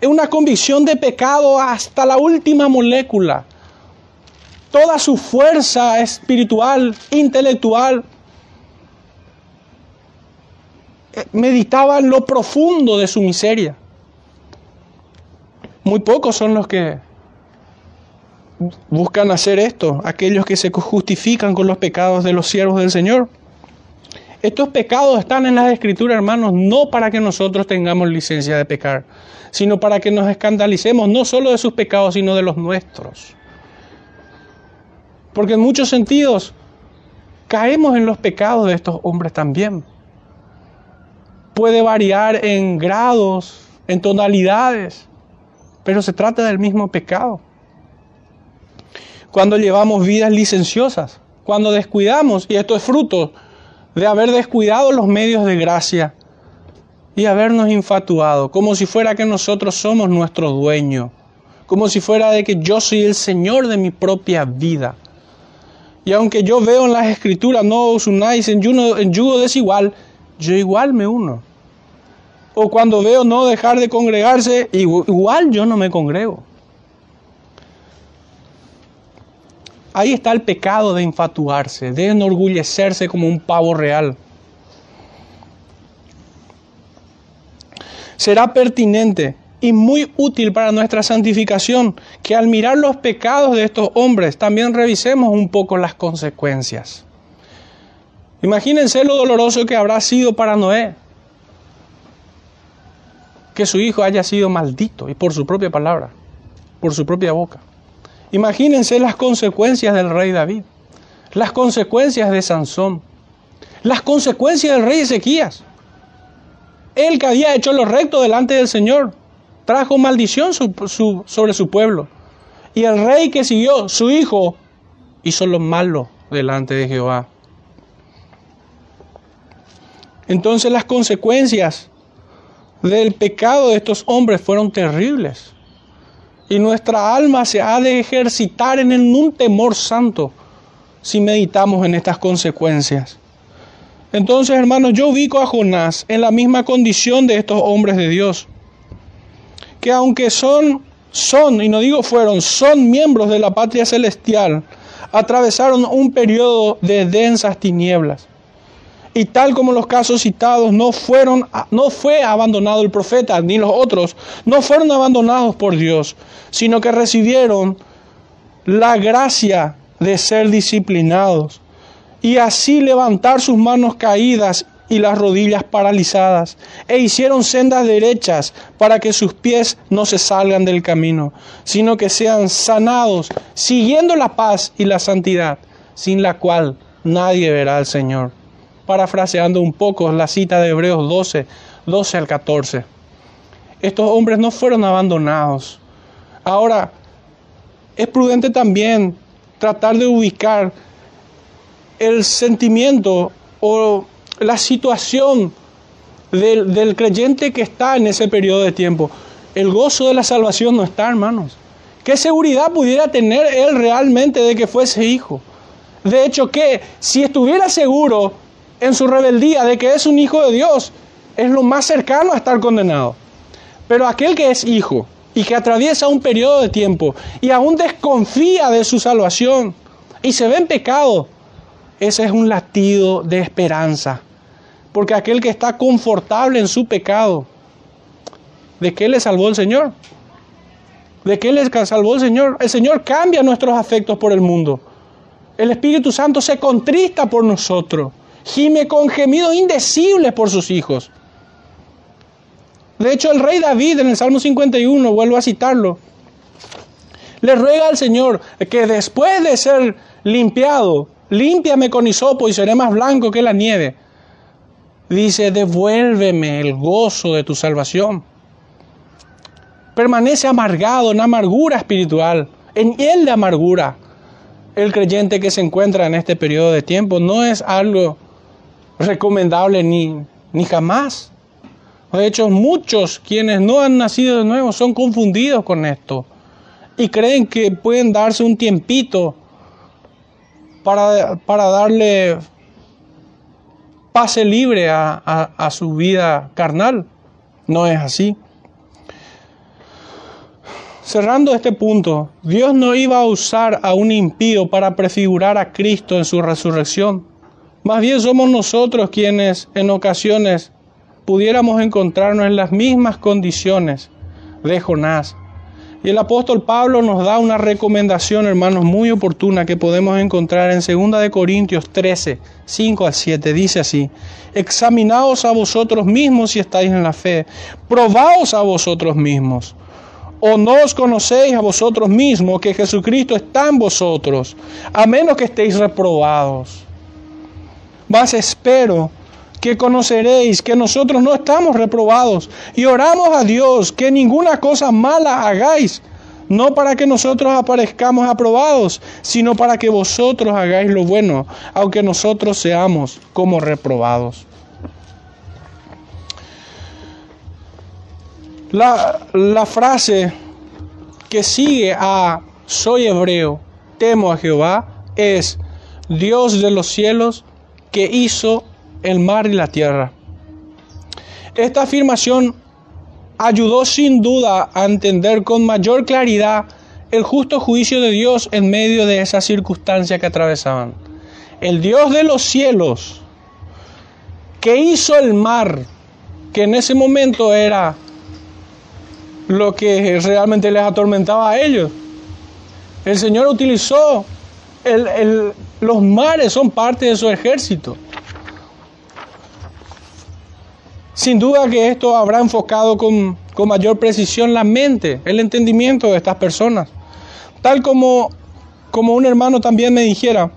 Es una convicción de pecado hasta la última molécula. Toda su fuerza espiritual, intelectual, eh, meditaba en lo profundo de su miseria. Muy pocos son los que buscan hacer esto, aquellos que se justifican con los pecados de los siervos del Señor. Estos pecados están en las escrituras, hermanos, no para que nosotros tengamos licencia de pecar, sino para que nos escandalicemos no solo de sus pecados, sino de los nuestros. Porque en muchos sentidos caemos en los pecados de estos hombres también. Puede variar en grados, en tonalidades, pero se trata del mismo pecado. Cuando llevamos vidas licenciosas, cuando descuidamos, y esto es fruto de haber descuidado los medios de gracia y habernos infatuado, como si fuera que nosotros somos nuestro dueño, como si fuera de que yo soy el Señor de mi propia vida. Y aunque yo veo en las escrituras, no os unáis en yugo, desigual, yo igual me uno o cuando veo no dejar de congregarse, igual yo no me congrego. Ahí está el pecado de infatuarse, de enorgullecerse como un pavo real. Será pertinente y muy útil para nuestra santificación que al mirar los pecados de estos hombres también revisemos un poco las consecuencias. Imagínense lo doloroso que habrá sido para Noé que su hijo haya sido maldito y por su propia palabra, por su propia boca. Imagínense las consecuencias del rey David, las consecuencias de Sansón, las consecuencias del rey Ezequías. Él que había hecho lo recto delante del Señor, trajo maldición sobre su pueblo. Y el rey que siguió, su hijo, hizo lo malo delante de Jehová. Entonces las consecuencias del pecado de estos hombres fueron terribles. Y nuestra alma se ha de ejercitar en un temor santo si meditamos en estas consecuencias. Entonces, hermanos, yo ubico a Jonás en la misma condición de estos hombres de Dios, que aunque son, son, y no digo fueron, son miembros de la patria celestial, atravesaron un periodo de densas tinieblas. Y tal como los casos citados, no, fueron, no fue abandonado el profeta, ni los otros, no fueron abandonados por Dios, sino que recibieron la gracia de ser disciplinados y así levantar sus manos caídas y las rodillas paralizadas, e hicieron sendas derechas para que sus pies no se salgan del camino, sino que sean sanados, siguiendo la paz y la santidad, sin la cual nadie verá al Señor parafraseando un poco la cita de Hebreos 12, 12 al 14. Estos hombres no fueron abandonados. Ahora, es prudente también tratar de ubicar el sentimiento o la situación del, creyente que está en ese periodo de tiempo. El gozo de la salvación no está, hermanos. ¿Qué seguridad pudiera tener él realmente de que fuese hijo? De hecho, que si estuviera seguro en su rebeldía de que es un hijo de Dios, es lo más cercano a estar condenado. Pero aquel que es hijo y que atraviesa un periodo de tiempo y aún desconfía de su salvación y se ve en pecado, ese es un latido de esperanza. Porque aquel que está confortable en su pecado, ¿de qué le salvó el Señor? ¿De qué le salvó el Señor? El Señor cambia nuestros afectos por el mundo. El Espíritu Santo se contrista por nosotros gime con gemidos indecibles por sus hijos. De hecho, el rey David en el Salmo 51, vuelvo a citarlo, le ruega al Señor que después de ser limpiado, límpiame con hisopo y seré más blanco que la nieve. Dice, devuélveme el gozo de tu salvación. Permanece amargado en amargura espiritual en hiel de amargura. El creyente que se encuentra en este periodo de tiempo no es algo recomendable ni, ni jamás. De hecho, muchos quienes no han nacido de nuevo son confundidos con esto y creen que pueden darse un tiempito para, para darle pase libre a, su vida carnal. No es así. Cerrando este punto, Dios no iba a usar a un impío para prefigurar a Cristo en su resurrección. Más bien somos nosotros quienes en ocasiones pudiéramos encontrarnos en las mismas condiciones de Jonás. Y el apóstol Pablo nos da una recomendación, hermanos, muy oportuna que podemos encontrar en 2 de Corintios 13, 5 al 7. Dice así: Examinaos a vosotros mismos si estáis en la fe, probaos a vosotros mismos. ¿O no os conocéis a vosotros mismos que Jesucristo está en vosotros, a menos que estéis reprobados? Mas espero que conoceréis que nosotros no estamos reprobados y oramos a Dios que ninguna cosa mala hagáis, no para que nosotros aparezcamos aprobados, sino para que vosotros hagáis lo bueno, aunque nosotros seamos como reprobados. La, la frase que sigue a soy hebreo, temo a Jehová, es Dios de los cielos que hizo el mar y la tierra. Esta afirmación ayudó sin duda a entender con mayor claridad el justo juicio de Dios en medio de esa circunstancia que atravesaban. El Dios de los cielos, que hizo el mar, que en ese momento era lo que realmente les atormentaba a ellos. El Señor utilizó los mares, son parte de su ejército. Sin duda que esto habrá enfocado con, mayor precisión la mente, el entendimiento de estas personas. Tal como, como un hermano también me dijera,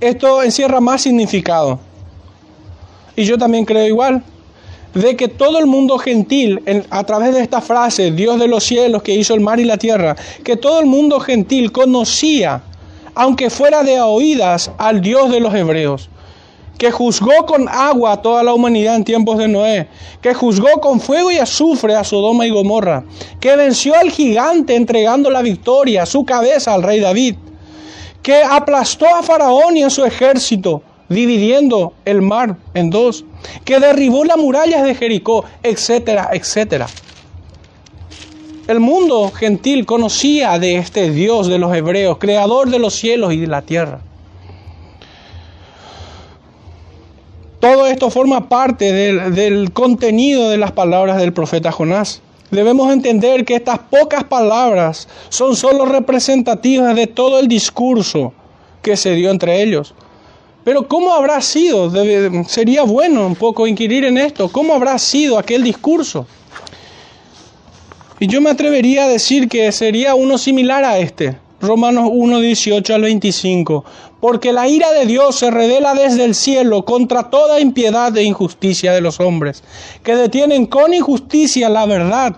esto encierra más significado. Y yo también creo igual, de que todo el mundo gentil, a través de esta frase, Dios de los cielos que hizo el mar y la tierra, que todo el mundo gentil conocía, aunque fuera de oídas, al Dios de los hebreos que juzgó con agua a toda la humanidad en tiempos de Noé, que juzgó con fuego y azufre a Sodoma y Gomorra, que venció al gigante entregando la victoria, su cabeza al rey David, que aplastó a Faraón y a su ejército, dividiendo el mar en dos, que derribó las murallas de Jericó, etcétera, etcétera. El mundo gentil conocía de este Dios de los hebreos, creador de los cielos y de la tierra. Todo esto forma parte del, contenido de las palabras del profeta Jonás. Debemos entender que estas pocas palabras son solo representativas de todo el discurso que se dio entre ellos. Pero ¿cómo habrá sido? sería bueno un poco inquirir en esto. ¿Cómo habrá sido aquel discurso? Y yo me atrevería a decir que sería uno similar a este. Romanos 1, 18 al 25. Porque la ira de Dios se revela desde el cielo contra toda impiedad e injusticia de los hombres, que detienen con injusticia la verdad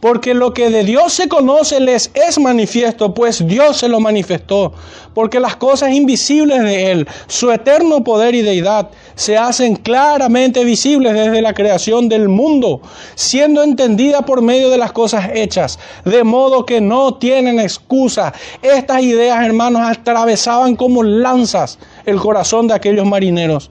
porque lo que de Dios se conoce les es manifiesto, pues Dios se lo manifestó, porque las cosas invisibles de Él, su eterno poder y deidad, se hacen claramente visibles desde la creación del mundo, siendo entendida por medio de las cosas hechas, de modo que no tienen excusa. Estas ideas, hermanos, atravesaban como lanzas el corazón de aquellos marineros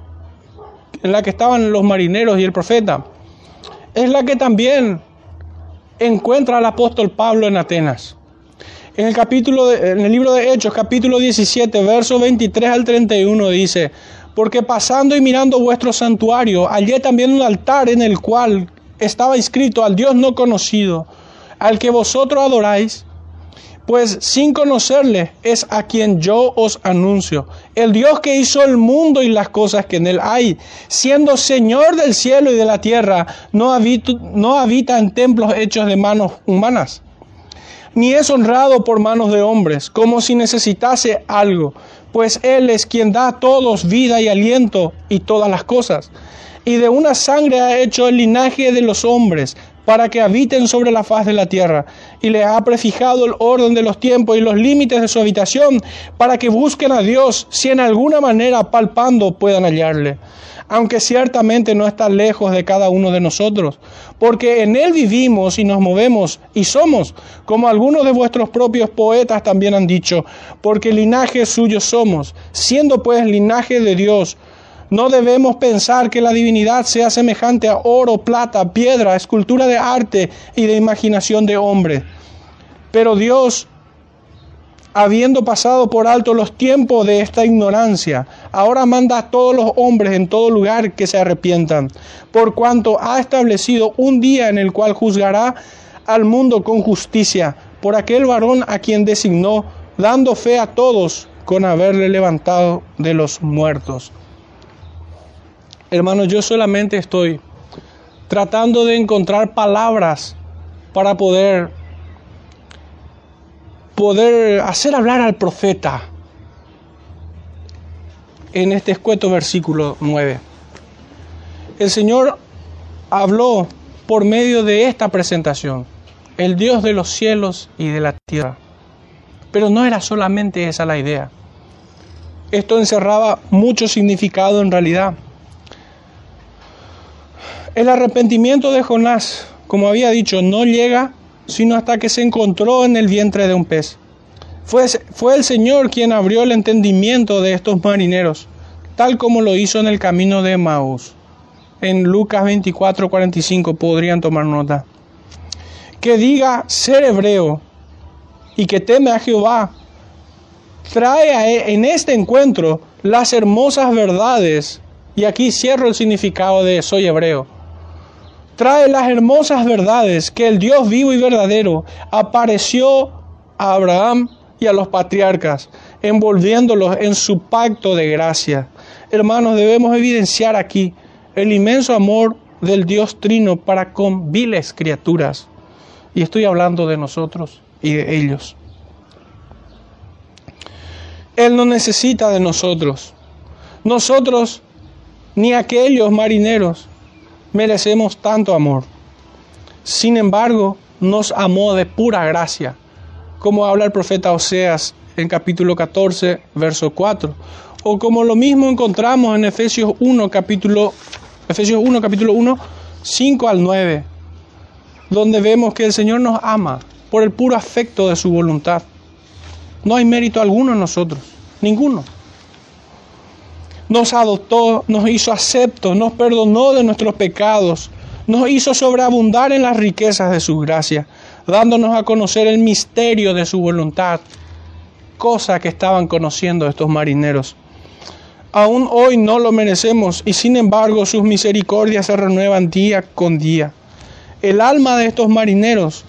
en la que estaban los marineros y el profeta, es la que también encuentra al apóstol Pablo en Atenas. En el, capítulo en el libro de Hechos, capítulo 17, verso 23 al 31 dice, porque pasando y mirando vuestro santuario, hallé también un altar en el cual estaba inscrito al Dios no conocido, al que vosotros adoráis, pues sin conocerle es a quien yo os anuncio, el Dios que hizo el mundo y las cosas que en él hay, siendo Señor del cielo y de la tierra, no habita, no habita en templos hechos de manos humanas, ni es honrado por manos de hombres, como si necesitase algo, pues Él es quien da a todos vida y aliento y todas las cosas. Y de una sangre ha hecho el linaje de los hombres, para que habiten sobre la faz de la tierra, y le ha prefijado el orden de los tiempos y los límites de su habitación, para que busquen a Dios, si en alguna manera palpando puedan hallarle, aunque ciertamente no está lejos de cada uno de nosotros, porque en Él vivimos y nos movemos y somos, como algunos de vuestros propios poetas también han dicho, porque linaje suyo somos, siendo pues linaje de Dios, no debemos pensar que la divinidad sea semejante a oro, plata, piedra, escultura de arte y de imaginación de hombre. Pero Dios, habiendo pasado por alto los tiempos de esta ignorancia, ahora manda a todos los hombres en todo lugar que se arrepientan, por cuanto ha establecido un día en el cual juzgará al mundo con justicia por aquel varón a quien designó, dando fe a todos con haberle levantado de los muertos. Hermanos, yo solamente estoy tratando de encontrar palabras para poder poder hacer hablar al profeta en este escueto versículo 9. El Señor habló por medio de esta presentación, el Dios de los cielos y de la tierra. Pero no era solamente esa la idea. Esto encerraba mucho significado en realidad. El arrepentimiento de Jonás, como había dicho, no llega sino hasta que se encontró en el vientre de un pez. Fue, fue el Señor quien abrió el entendimiento de estos marineros, tal como lo hizo en el camino de Maús. En Lucas 24, 45 podrían tomar nota. Que diga ser hebreo y que teme a Jehová, trae e, en este encuentro las hermosas verdades, y aquí cierro el significado de soy hebreo trae las hermosas verdades que el Dios vivo y verdadero apareció a Abraham y a los patriarcas, envolviéndolos en su pacto de gracia. Hermanos, debemos evidenciar aquí el inmenso amor del Dios Trino para con viles criaturas. Y estoy hablando de nosotros y de ellos. Él no necesita de nosotros. Nosotros, ni aquellos marineros, merecemos tanto amor. Sin embargo, nos amó de pura gracia, como habla el profeta Oseas en capítulo 14, verso 4, o como lo mismo encontramos en Efesios 1, capítulo, Efesios 1, capítulo 1, 5 al 9, donde vemos que el Señor nos ama por el puro afecto de su voluntad. No hay mérito alguno en nosotros, ninguno nos adoptó, nos hizo acepto, nos perdonó de nuestros pecados, nos hizo sobreabundar en las riquezas de su gracia, dándonos a conocer el misterio de su voluntad, cosa que estaban conociendo estos marineros. Aún hoy no lo merecemos y sin embargo sus misericordias se renuevan día con día. El alma de estos marineros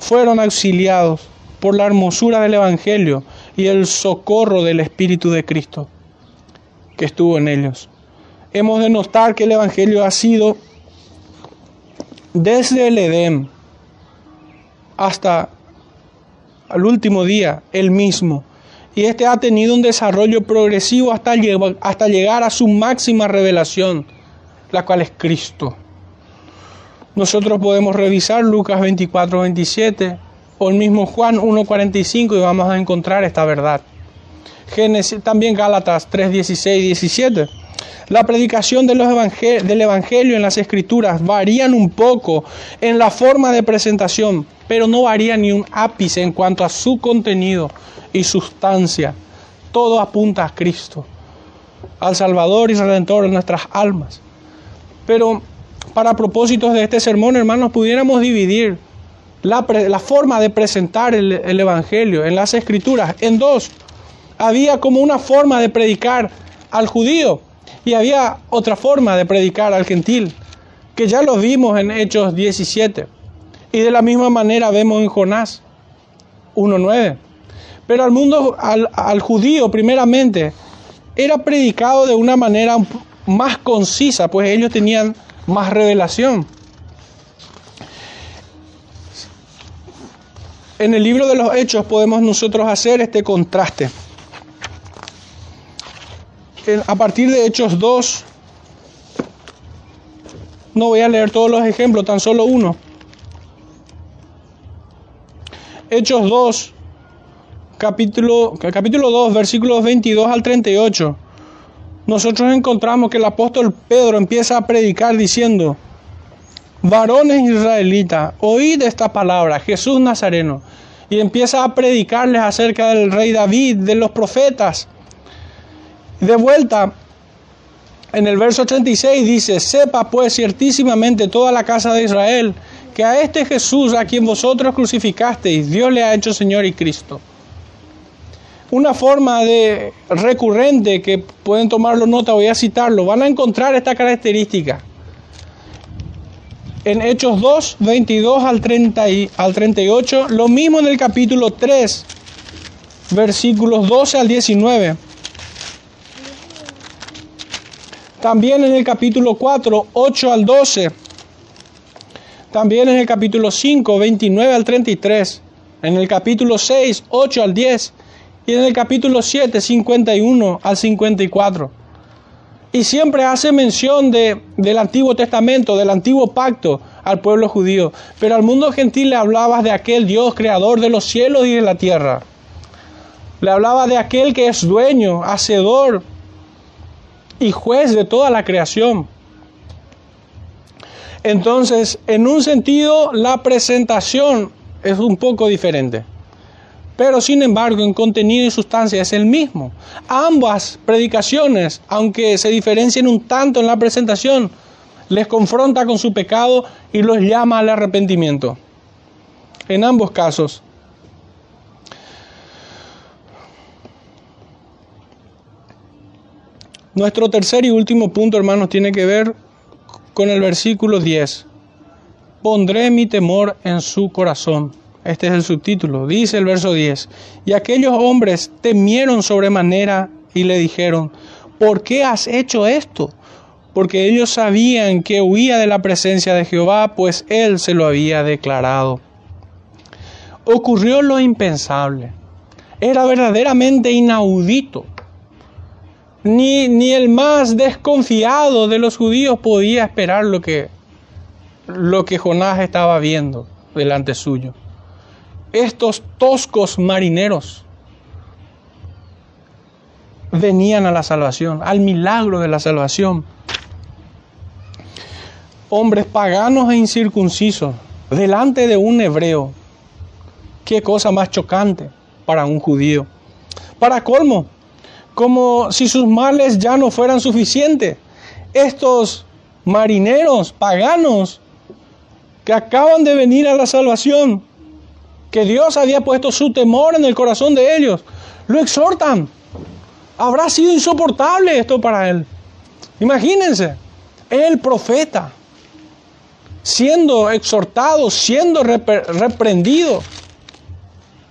fueron auxiliados por la hermosura del Evangelio y el socorro del Espíritu de Cristo que estuvo en ellos. Hemos de notar que el Evangelio ha sido desde el Edén hasta el último día el mismo. Y este ha tenido un desarrollo progresivo hasta, hasta llegar a su máxima revelación, la cual es Cristo. Nosotros podemos revisar Lucas 24, 27 o el mismo Juan 1, 45 y vamos a encontrar esta verdad. Génesis, también Gálatas 3, 16 17. La predicación del Evangelio en las Escrituras varían un poco en la forma de presentación, pero no varía ni un ápice en cuanto a su contenido y sustancia. Todo apunta a Cristo. al Salvador y Redentor de nuestras almas. Pero para propósitos de este sermón, hermanos, pudiéramos dividir la, forma de presentar el, el Evangelio en las Escrituras en dos. Había como una forma de predicar al judío y había otra forma de predicar al gentil, que ya lo vimos en Hechos 17. Y de la misma manera vemos en Jonás 1.9. Pero al mundo, al, al judío primeramente, era predicado de una manera más concisa, pues ellos tenían más revelación. En el libro de los Hechos podemos nosotros hacer este contraste. A partir de Hechos 2, no voy a leer todos los ejemplos, tan solo uno. Hechos 2, capítulo, capítulo 2, versículos 22 al 38, nosotros encontramos que el apóstol Pedro empieza a predicar diciendo, varones israelitas, oíd esta palabra, Jesús Nazareno, y empieza a predicarles acerca del rey David, de los profetas. De vuelta, en el verso 86 dice, sepa pues ciertísimamente toda la casa de Israel, que a este Jesús a quien vosotros crucificasteis, Dios le ha hecho Señor y Cristo. Una forma de recurrente que pueden tomarlo nota, voy a citarlo, van a encontrar esta característica. En Hechos 2, 22 al, 30 al 38, lo mismo en el capítulo 3, versículos 12 al 19. También en el capítulo 4, 8 al 12. También en el capítulo 5, 29 al 33. En el capítulo 6, 8 al 10 y en el capítulo 7, 51 al 54. Y siempre hace mención de, del Antiguo Testamento, del Antiguo Pacto al pueblo judío. Pero al mundo gentil le hablaba de aquel Dios creador de los cielos y de la tierra. Le hablaba de aquel que es dueño, hacedor y juez de toda la creación. Entonces, en un sentido, la presentación es un poco diferente pero sin embargo en contenido y sustancia es el mismo. Ambas predicaciones, aunque se diferencien un tanto en la presentación, les confronta con su pecado y los llama al arrepentimiento. En ambos casos. Nuestro tercer y último punto, hermanos, tiene que ver con el versículo 10. Pondré mi temor en su corazón. Este es el subtítulo. Dice el verso 10. Y aquellos hombres temieron sobremanera y le dijeron, ¿por qué has hecho esto? Porque ellos sabían que huía de la presencia de Jehová, pues él se lo había declarado. Ocurrió lo impensable. Era verdaderamente inaudito. Ni, ni el más desconfiado de los judíos podía esperar lo que, lo que Jonás estaba viendo delante suyo estos toscos marineros venían a la salvación, al milagro de la salvación. Hombres paganos e incircuncisos delante de un hebreo. Qué cosa más chocante para un judío. Para colmo, como si sus males ya no fueran suficientes. Estos marineros paganos que acaban de venir a la salvación que Dios había puesto su temor en el corazón de ellos, lo exhortan. Habrá sido insoportable esto para él. Imagínense, el profeta, siendo exhortado, siendo reprendido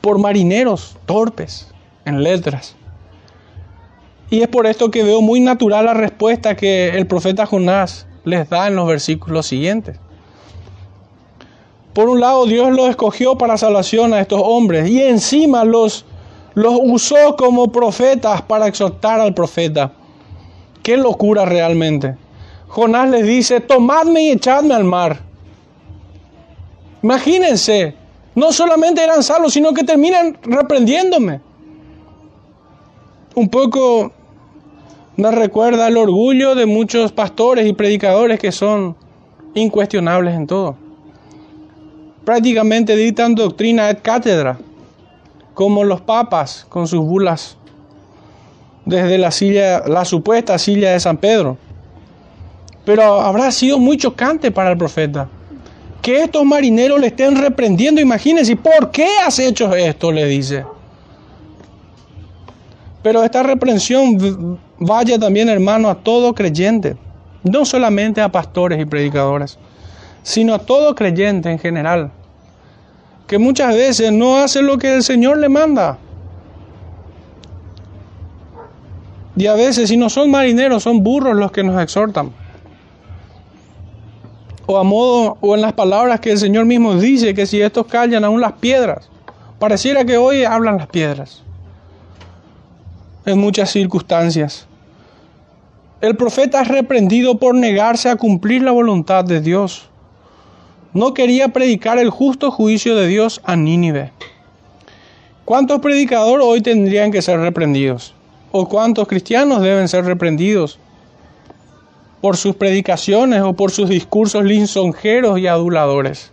por marineros torpes en letras. Y es por esto que veo muy natural la respuesta que el profeta Jonás les da en los versículos siguientes. Por un lado, Dios los escogió para salvación a estos hombres y encima los, los usó como profetas para exhortar al profeta. Qué locura realmente. Jonás les dice, tomadme y echadme al mar. Imagínense, no solamente eran salvos, sino que terminan reprendiéndome. Un poco me recuerda el orgullo de muchos pastores y predicadores que son incuestionables en todo prácticamente dictan doctrina et cátedra, como los papas con sus bulas. desde la silla, la supuesta silla de San Pedro. Pero habrá sido muy chocante para el profeta que estos marineros le estén reprendiendo. Imagínense, ¿por qué has hecho esto? Le dice. Pero esta reprensión vaya también, hermano, a todo creyente, no solamente a pastores y predicadores, sino a todo creyente en general, que muchas veces no hace lo que el Señor le manda. Y a veces, si no son marineros, son burros los que nos exhortan. O a modo, o en las palabras que el Señor mismo dice, que si estos callan aún las piedras, pareciera que hoy hablan las piedras. En muchas circunstancias. El profeta es reprendido por negarse a cumplir la voluntad de Dios. No quería predicar el justo juicio de Dios a Nínive. ¿Cuántos predicadores hoy tendrían que ser reprendidos? ¿O cuántos cristianos deben ser reprendidos por sus predicaciones o por sus discursos lisonjeros y aduladores?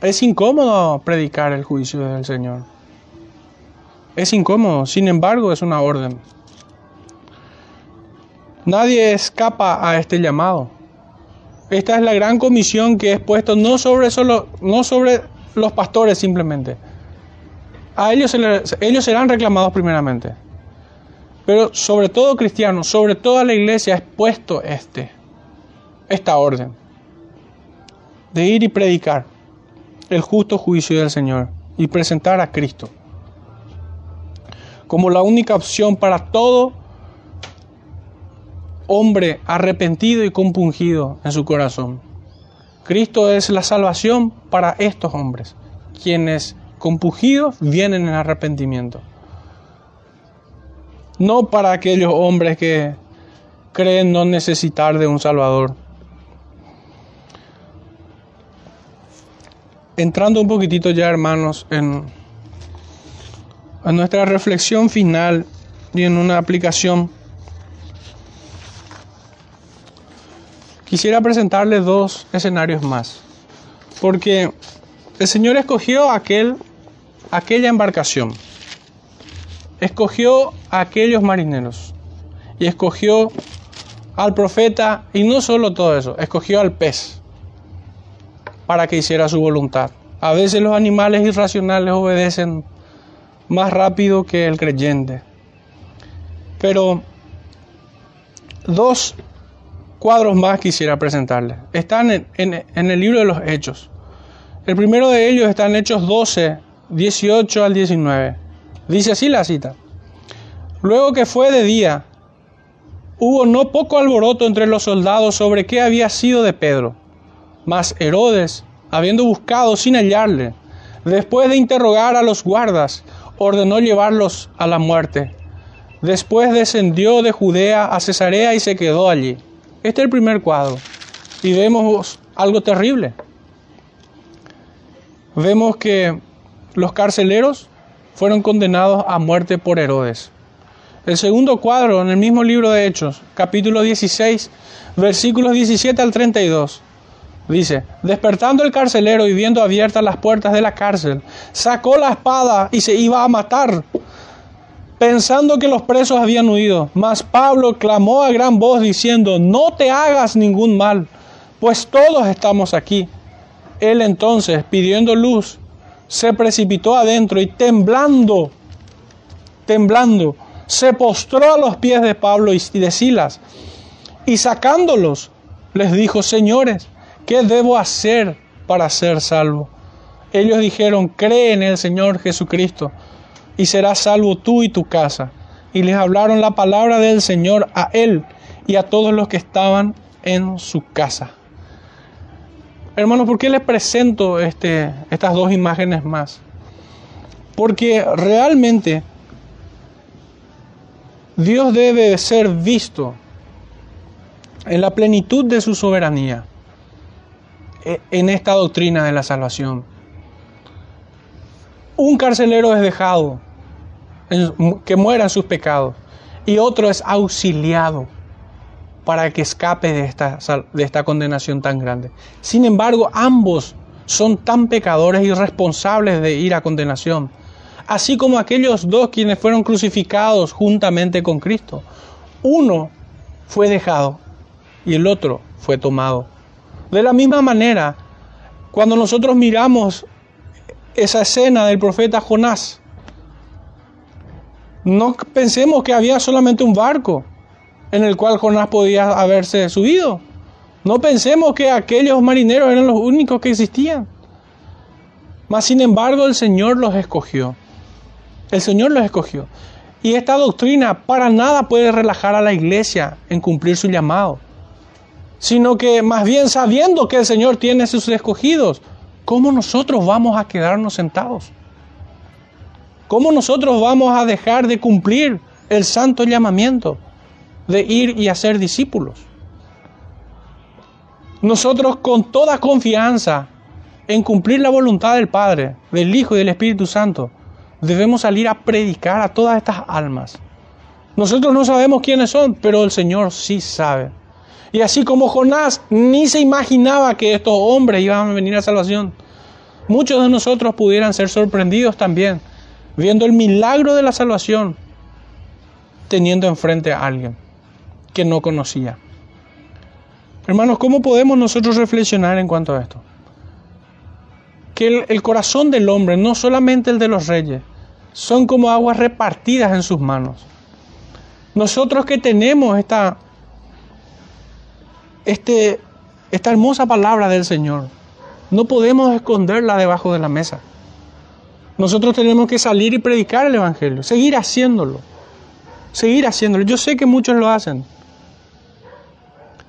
Es incómodo predicar el juicio del Señor. Es incómodo, sin embargo es una orden. Nadie escapa a este llamado. Esta es la gran comisión que es puesto no sobre solo, no sobre los pastores simplemente, a ellos, ellos serán reclamados primeramente. Pero sobre todo cristianos, sobre toda la iglesia es puesto este, esta orden de ir y predicar el justo juicio del Señor y presentar a Cristo como la única opción para todo hombre arrepentido y compungido en su corazón. Cristo es la salvación para estos hombres, quienes compungidos vienen en arrepentimiento. No para aquellos hombres que creen no necesitar de un Salvador. Entrando un poquitito ya, hermanos, en, en nuestra reflexión final y en una aplicación, quisiera presentarles dos escenarios más. Porque el Señor escogió aquel aquella embarcación, escogió a aquellos marineros y escogió al profeta y no solo todo eso, escogió al pez para que hiciera su voluntad. A veces los animales irracionales obedecen más rápido que el creyente. Pero dos cuadros más quisiera presentarles. Están en, en, el libro de los Hechos. El primero de ellos está en Hechos 12, 18 al 19. Dice así la cita. Luego que fue de día, hubo no poco alboroto entre los soldados sobre qué había sido de Pedro. Mas Herodes, habiendo buscado sin hallarle, después de interrogar a los guardas, ordenó llevarlos a la muerte. Después descendió de Judea a Cesarea y se quedó allí. Este es el primer cuadro. Y vemos algo terrible. Vemos que los carceleros fueron condenados a muerte por Herodes. El segundo cuadro, en el mismo libro de Hechos, capítulo 16, versículos 17 al 32, dice, despertando el carcelero y viendo abiertas las puertas de la cárcel, sacó la espada y se iba a matar, pensando que los presos habían huido. Mas Pablo clamó a gran voz diciendo, no te hagas ningún mal, pues todos estamos aquí. Él entonces, pidiendo luz, se precipitó adentro y temblando, temblando, se postró a los pies de Pablo y de Silas y sacándolos les dijo, señores, ¿qué debo hacer para ser salvo? Ellos dijeron, cree en el Señor Jesucristo y serás salvo tú y tu casa. Y les hablaron la palabra del Señor a él y a todos los que estaban en su casa. Hermanos, ¿por qué les presento este, estas dos imágenes más? Porque realmente Dios debe ser visto en la plenitud de su soberanía e, en esta doctrina de la salvación. Un carcelero es dejado que muera en sus pecados y otro es auxiliado para que escape de esta, de esta condenación tan grande. Sin embargo, ambos son tan pecadores y responsables de ir a condenación. así como aquellos dos quienes fueron crucificados juntamente con Cristo. Uno fue dejado y el otro fue tomado. De la misma manera, cuando nosotros miramos esa escena del profeta Jonás, no pensemos que había solamente un barco en el cual Jonás podía haberse subido. No pensemos que aquellos marineros eran los únicos que existían. Mas sin embargo el Señor los escogió. El Señor los escogió. Y esta doctrina para nada puede relajar a la iglesia en cumplir su llamado. Sino que más bien sabiendo que el Señor tiene sus escogidos, ¿cómo nosotros vamos a quedarnos sentados? ¿Cómo nosotros vamos a dejar de cumplir el santo llamamiento de ir y hacer discípulos? Nosotros con toda confianza en cumplir la voluntad del Padre, del Hijo y del Espíritu Santo, debemos salir a predicar a todas estas almas. Nosotros no sabemos quiénes son, pero el Señor sí sabe. Y así como Jonás ni se imaginaba que estos hombres iban a venir a salvación, muchos de nosotros pudieran ser sorprendidos también viendo el milagro de la salvación, teniendo enfrente a alguien que no conocía. Hermanos, ¿cómo podemos nosotros reflexionar en cuanto a esto? Que el, corazón del hombre, no solamente el de los reyes, son como aguas repartidas en sus manos. Nosotros que tenemos esta, este, esta hermosa palabra del Señor, no podemos esconderla debajo de la mesa. Nosotros tenemos que salir y predicar el Evangelio, seguir haciéndolo, seguir haciéndolo. Yo sé que muchos lo hacen.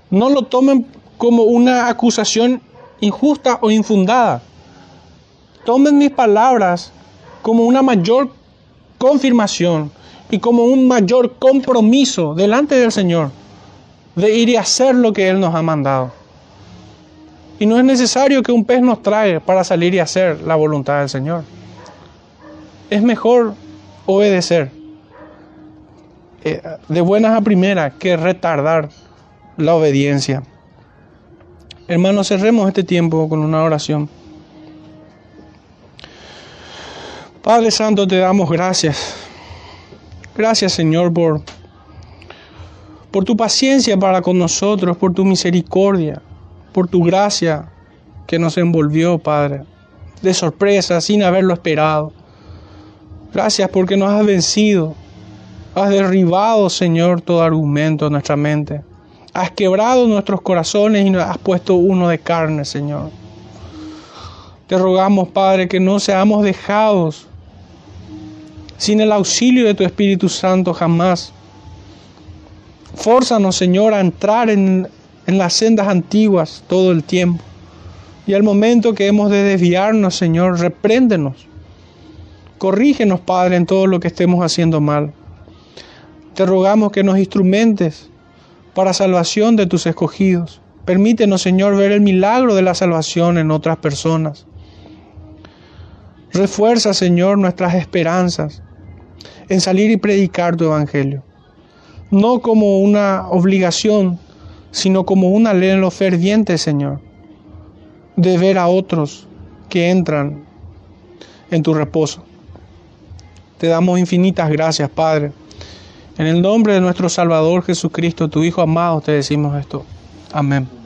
No lo tomen como una acusación injusta o infundada. Tomen mis palabras como una mayor confirmación y como un mayor compromiso delante del Señor de ir y hacer lo que Él nos ha mandado. Y no es necesario que un pez nos trae para salir y hacer la voluntad del Señor es mejor obedecer eh, de buenas a primeras que retardar la obediencia. Hermanos, cerremos este tiempo con una oración. Padre Santo, te damos gracias. Gracias, Señor, por, por tu paciencia para con nosotros, por tu misericordia, por tu gracia que nos envolvió, Padre, de sorpresa, sin haberlo esperado. Gracias porque nos has vencido. Has derribado, Señor, todo argumento en nuestra mente. Has quebrado nuestros corazones y nos has puesto uno de carne, Señor. Te rogamos, Padre, que no seamos dejados sin el auxilio de tu Espíritu Santo jamás. Fórzanos, Señor, a entrar en, en las sendas antiguas todo el tiempo. Y al momento que hemos de desviarnos, Señor, repréndenos Corrígenos, Padre, en todo lo que estemos haciendo mal. Te rogamos que nos instrumentes para salvación de tus escogidos. Permítenos, Señor, ver el milagro de la salvación en otras personas. Refuerza, Señor, nuestras esperanzas en salir y predicar tu evangelio. No como una obligación, sino como un anhelo ferviente, Señor, de ver a otros que entran en tu reposo. Te damos infinitas gracias, Padre. En el nombre de nuestro Salvador Jesucristo, tu Hijo amado, te decimos esto. Amén.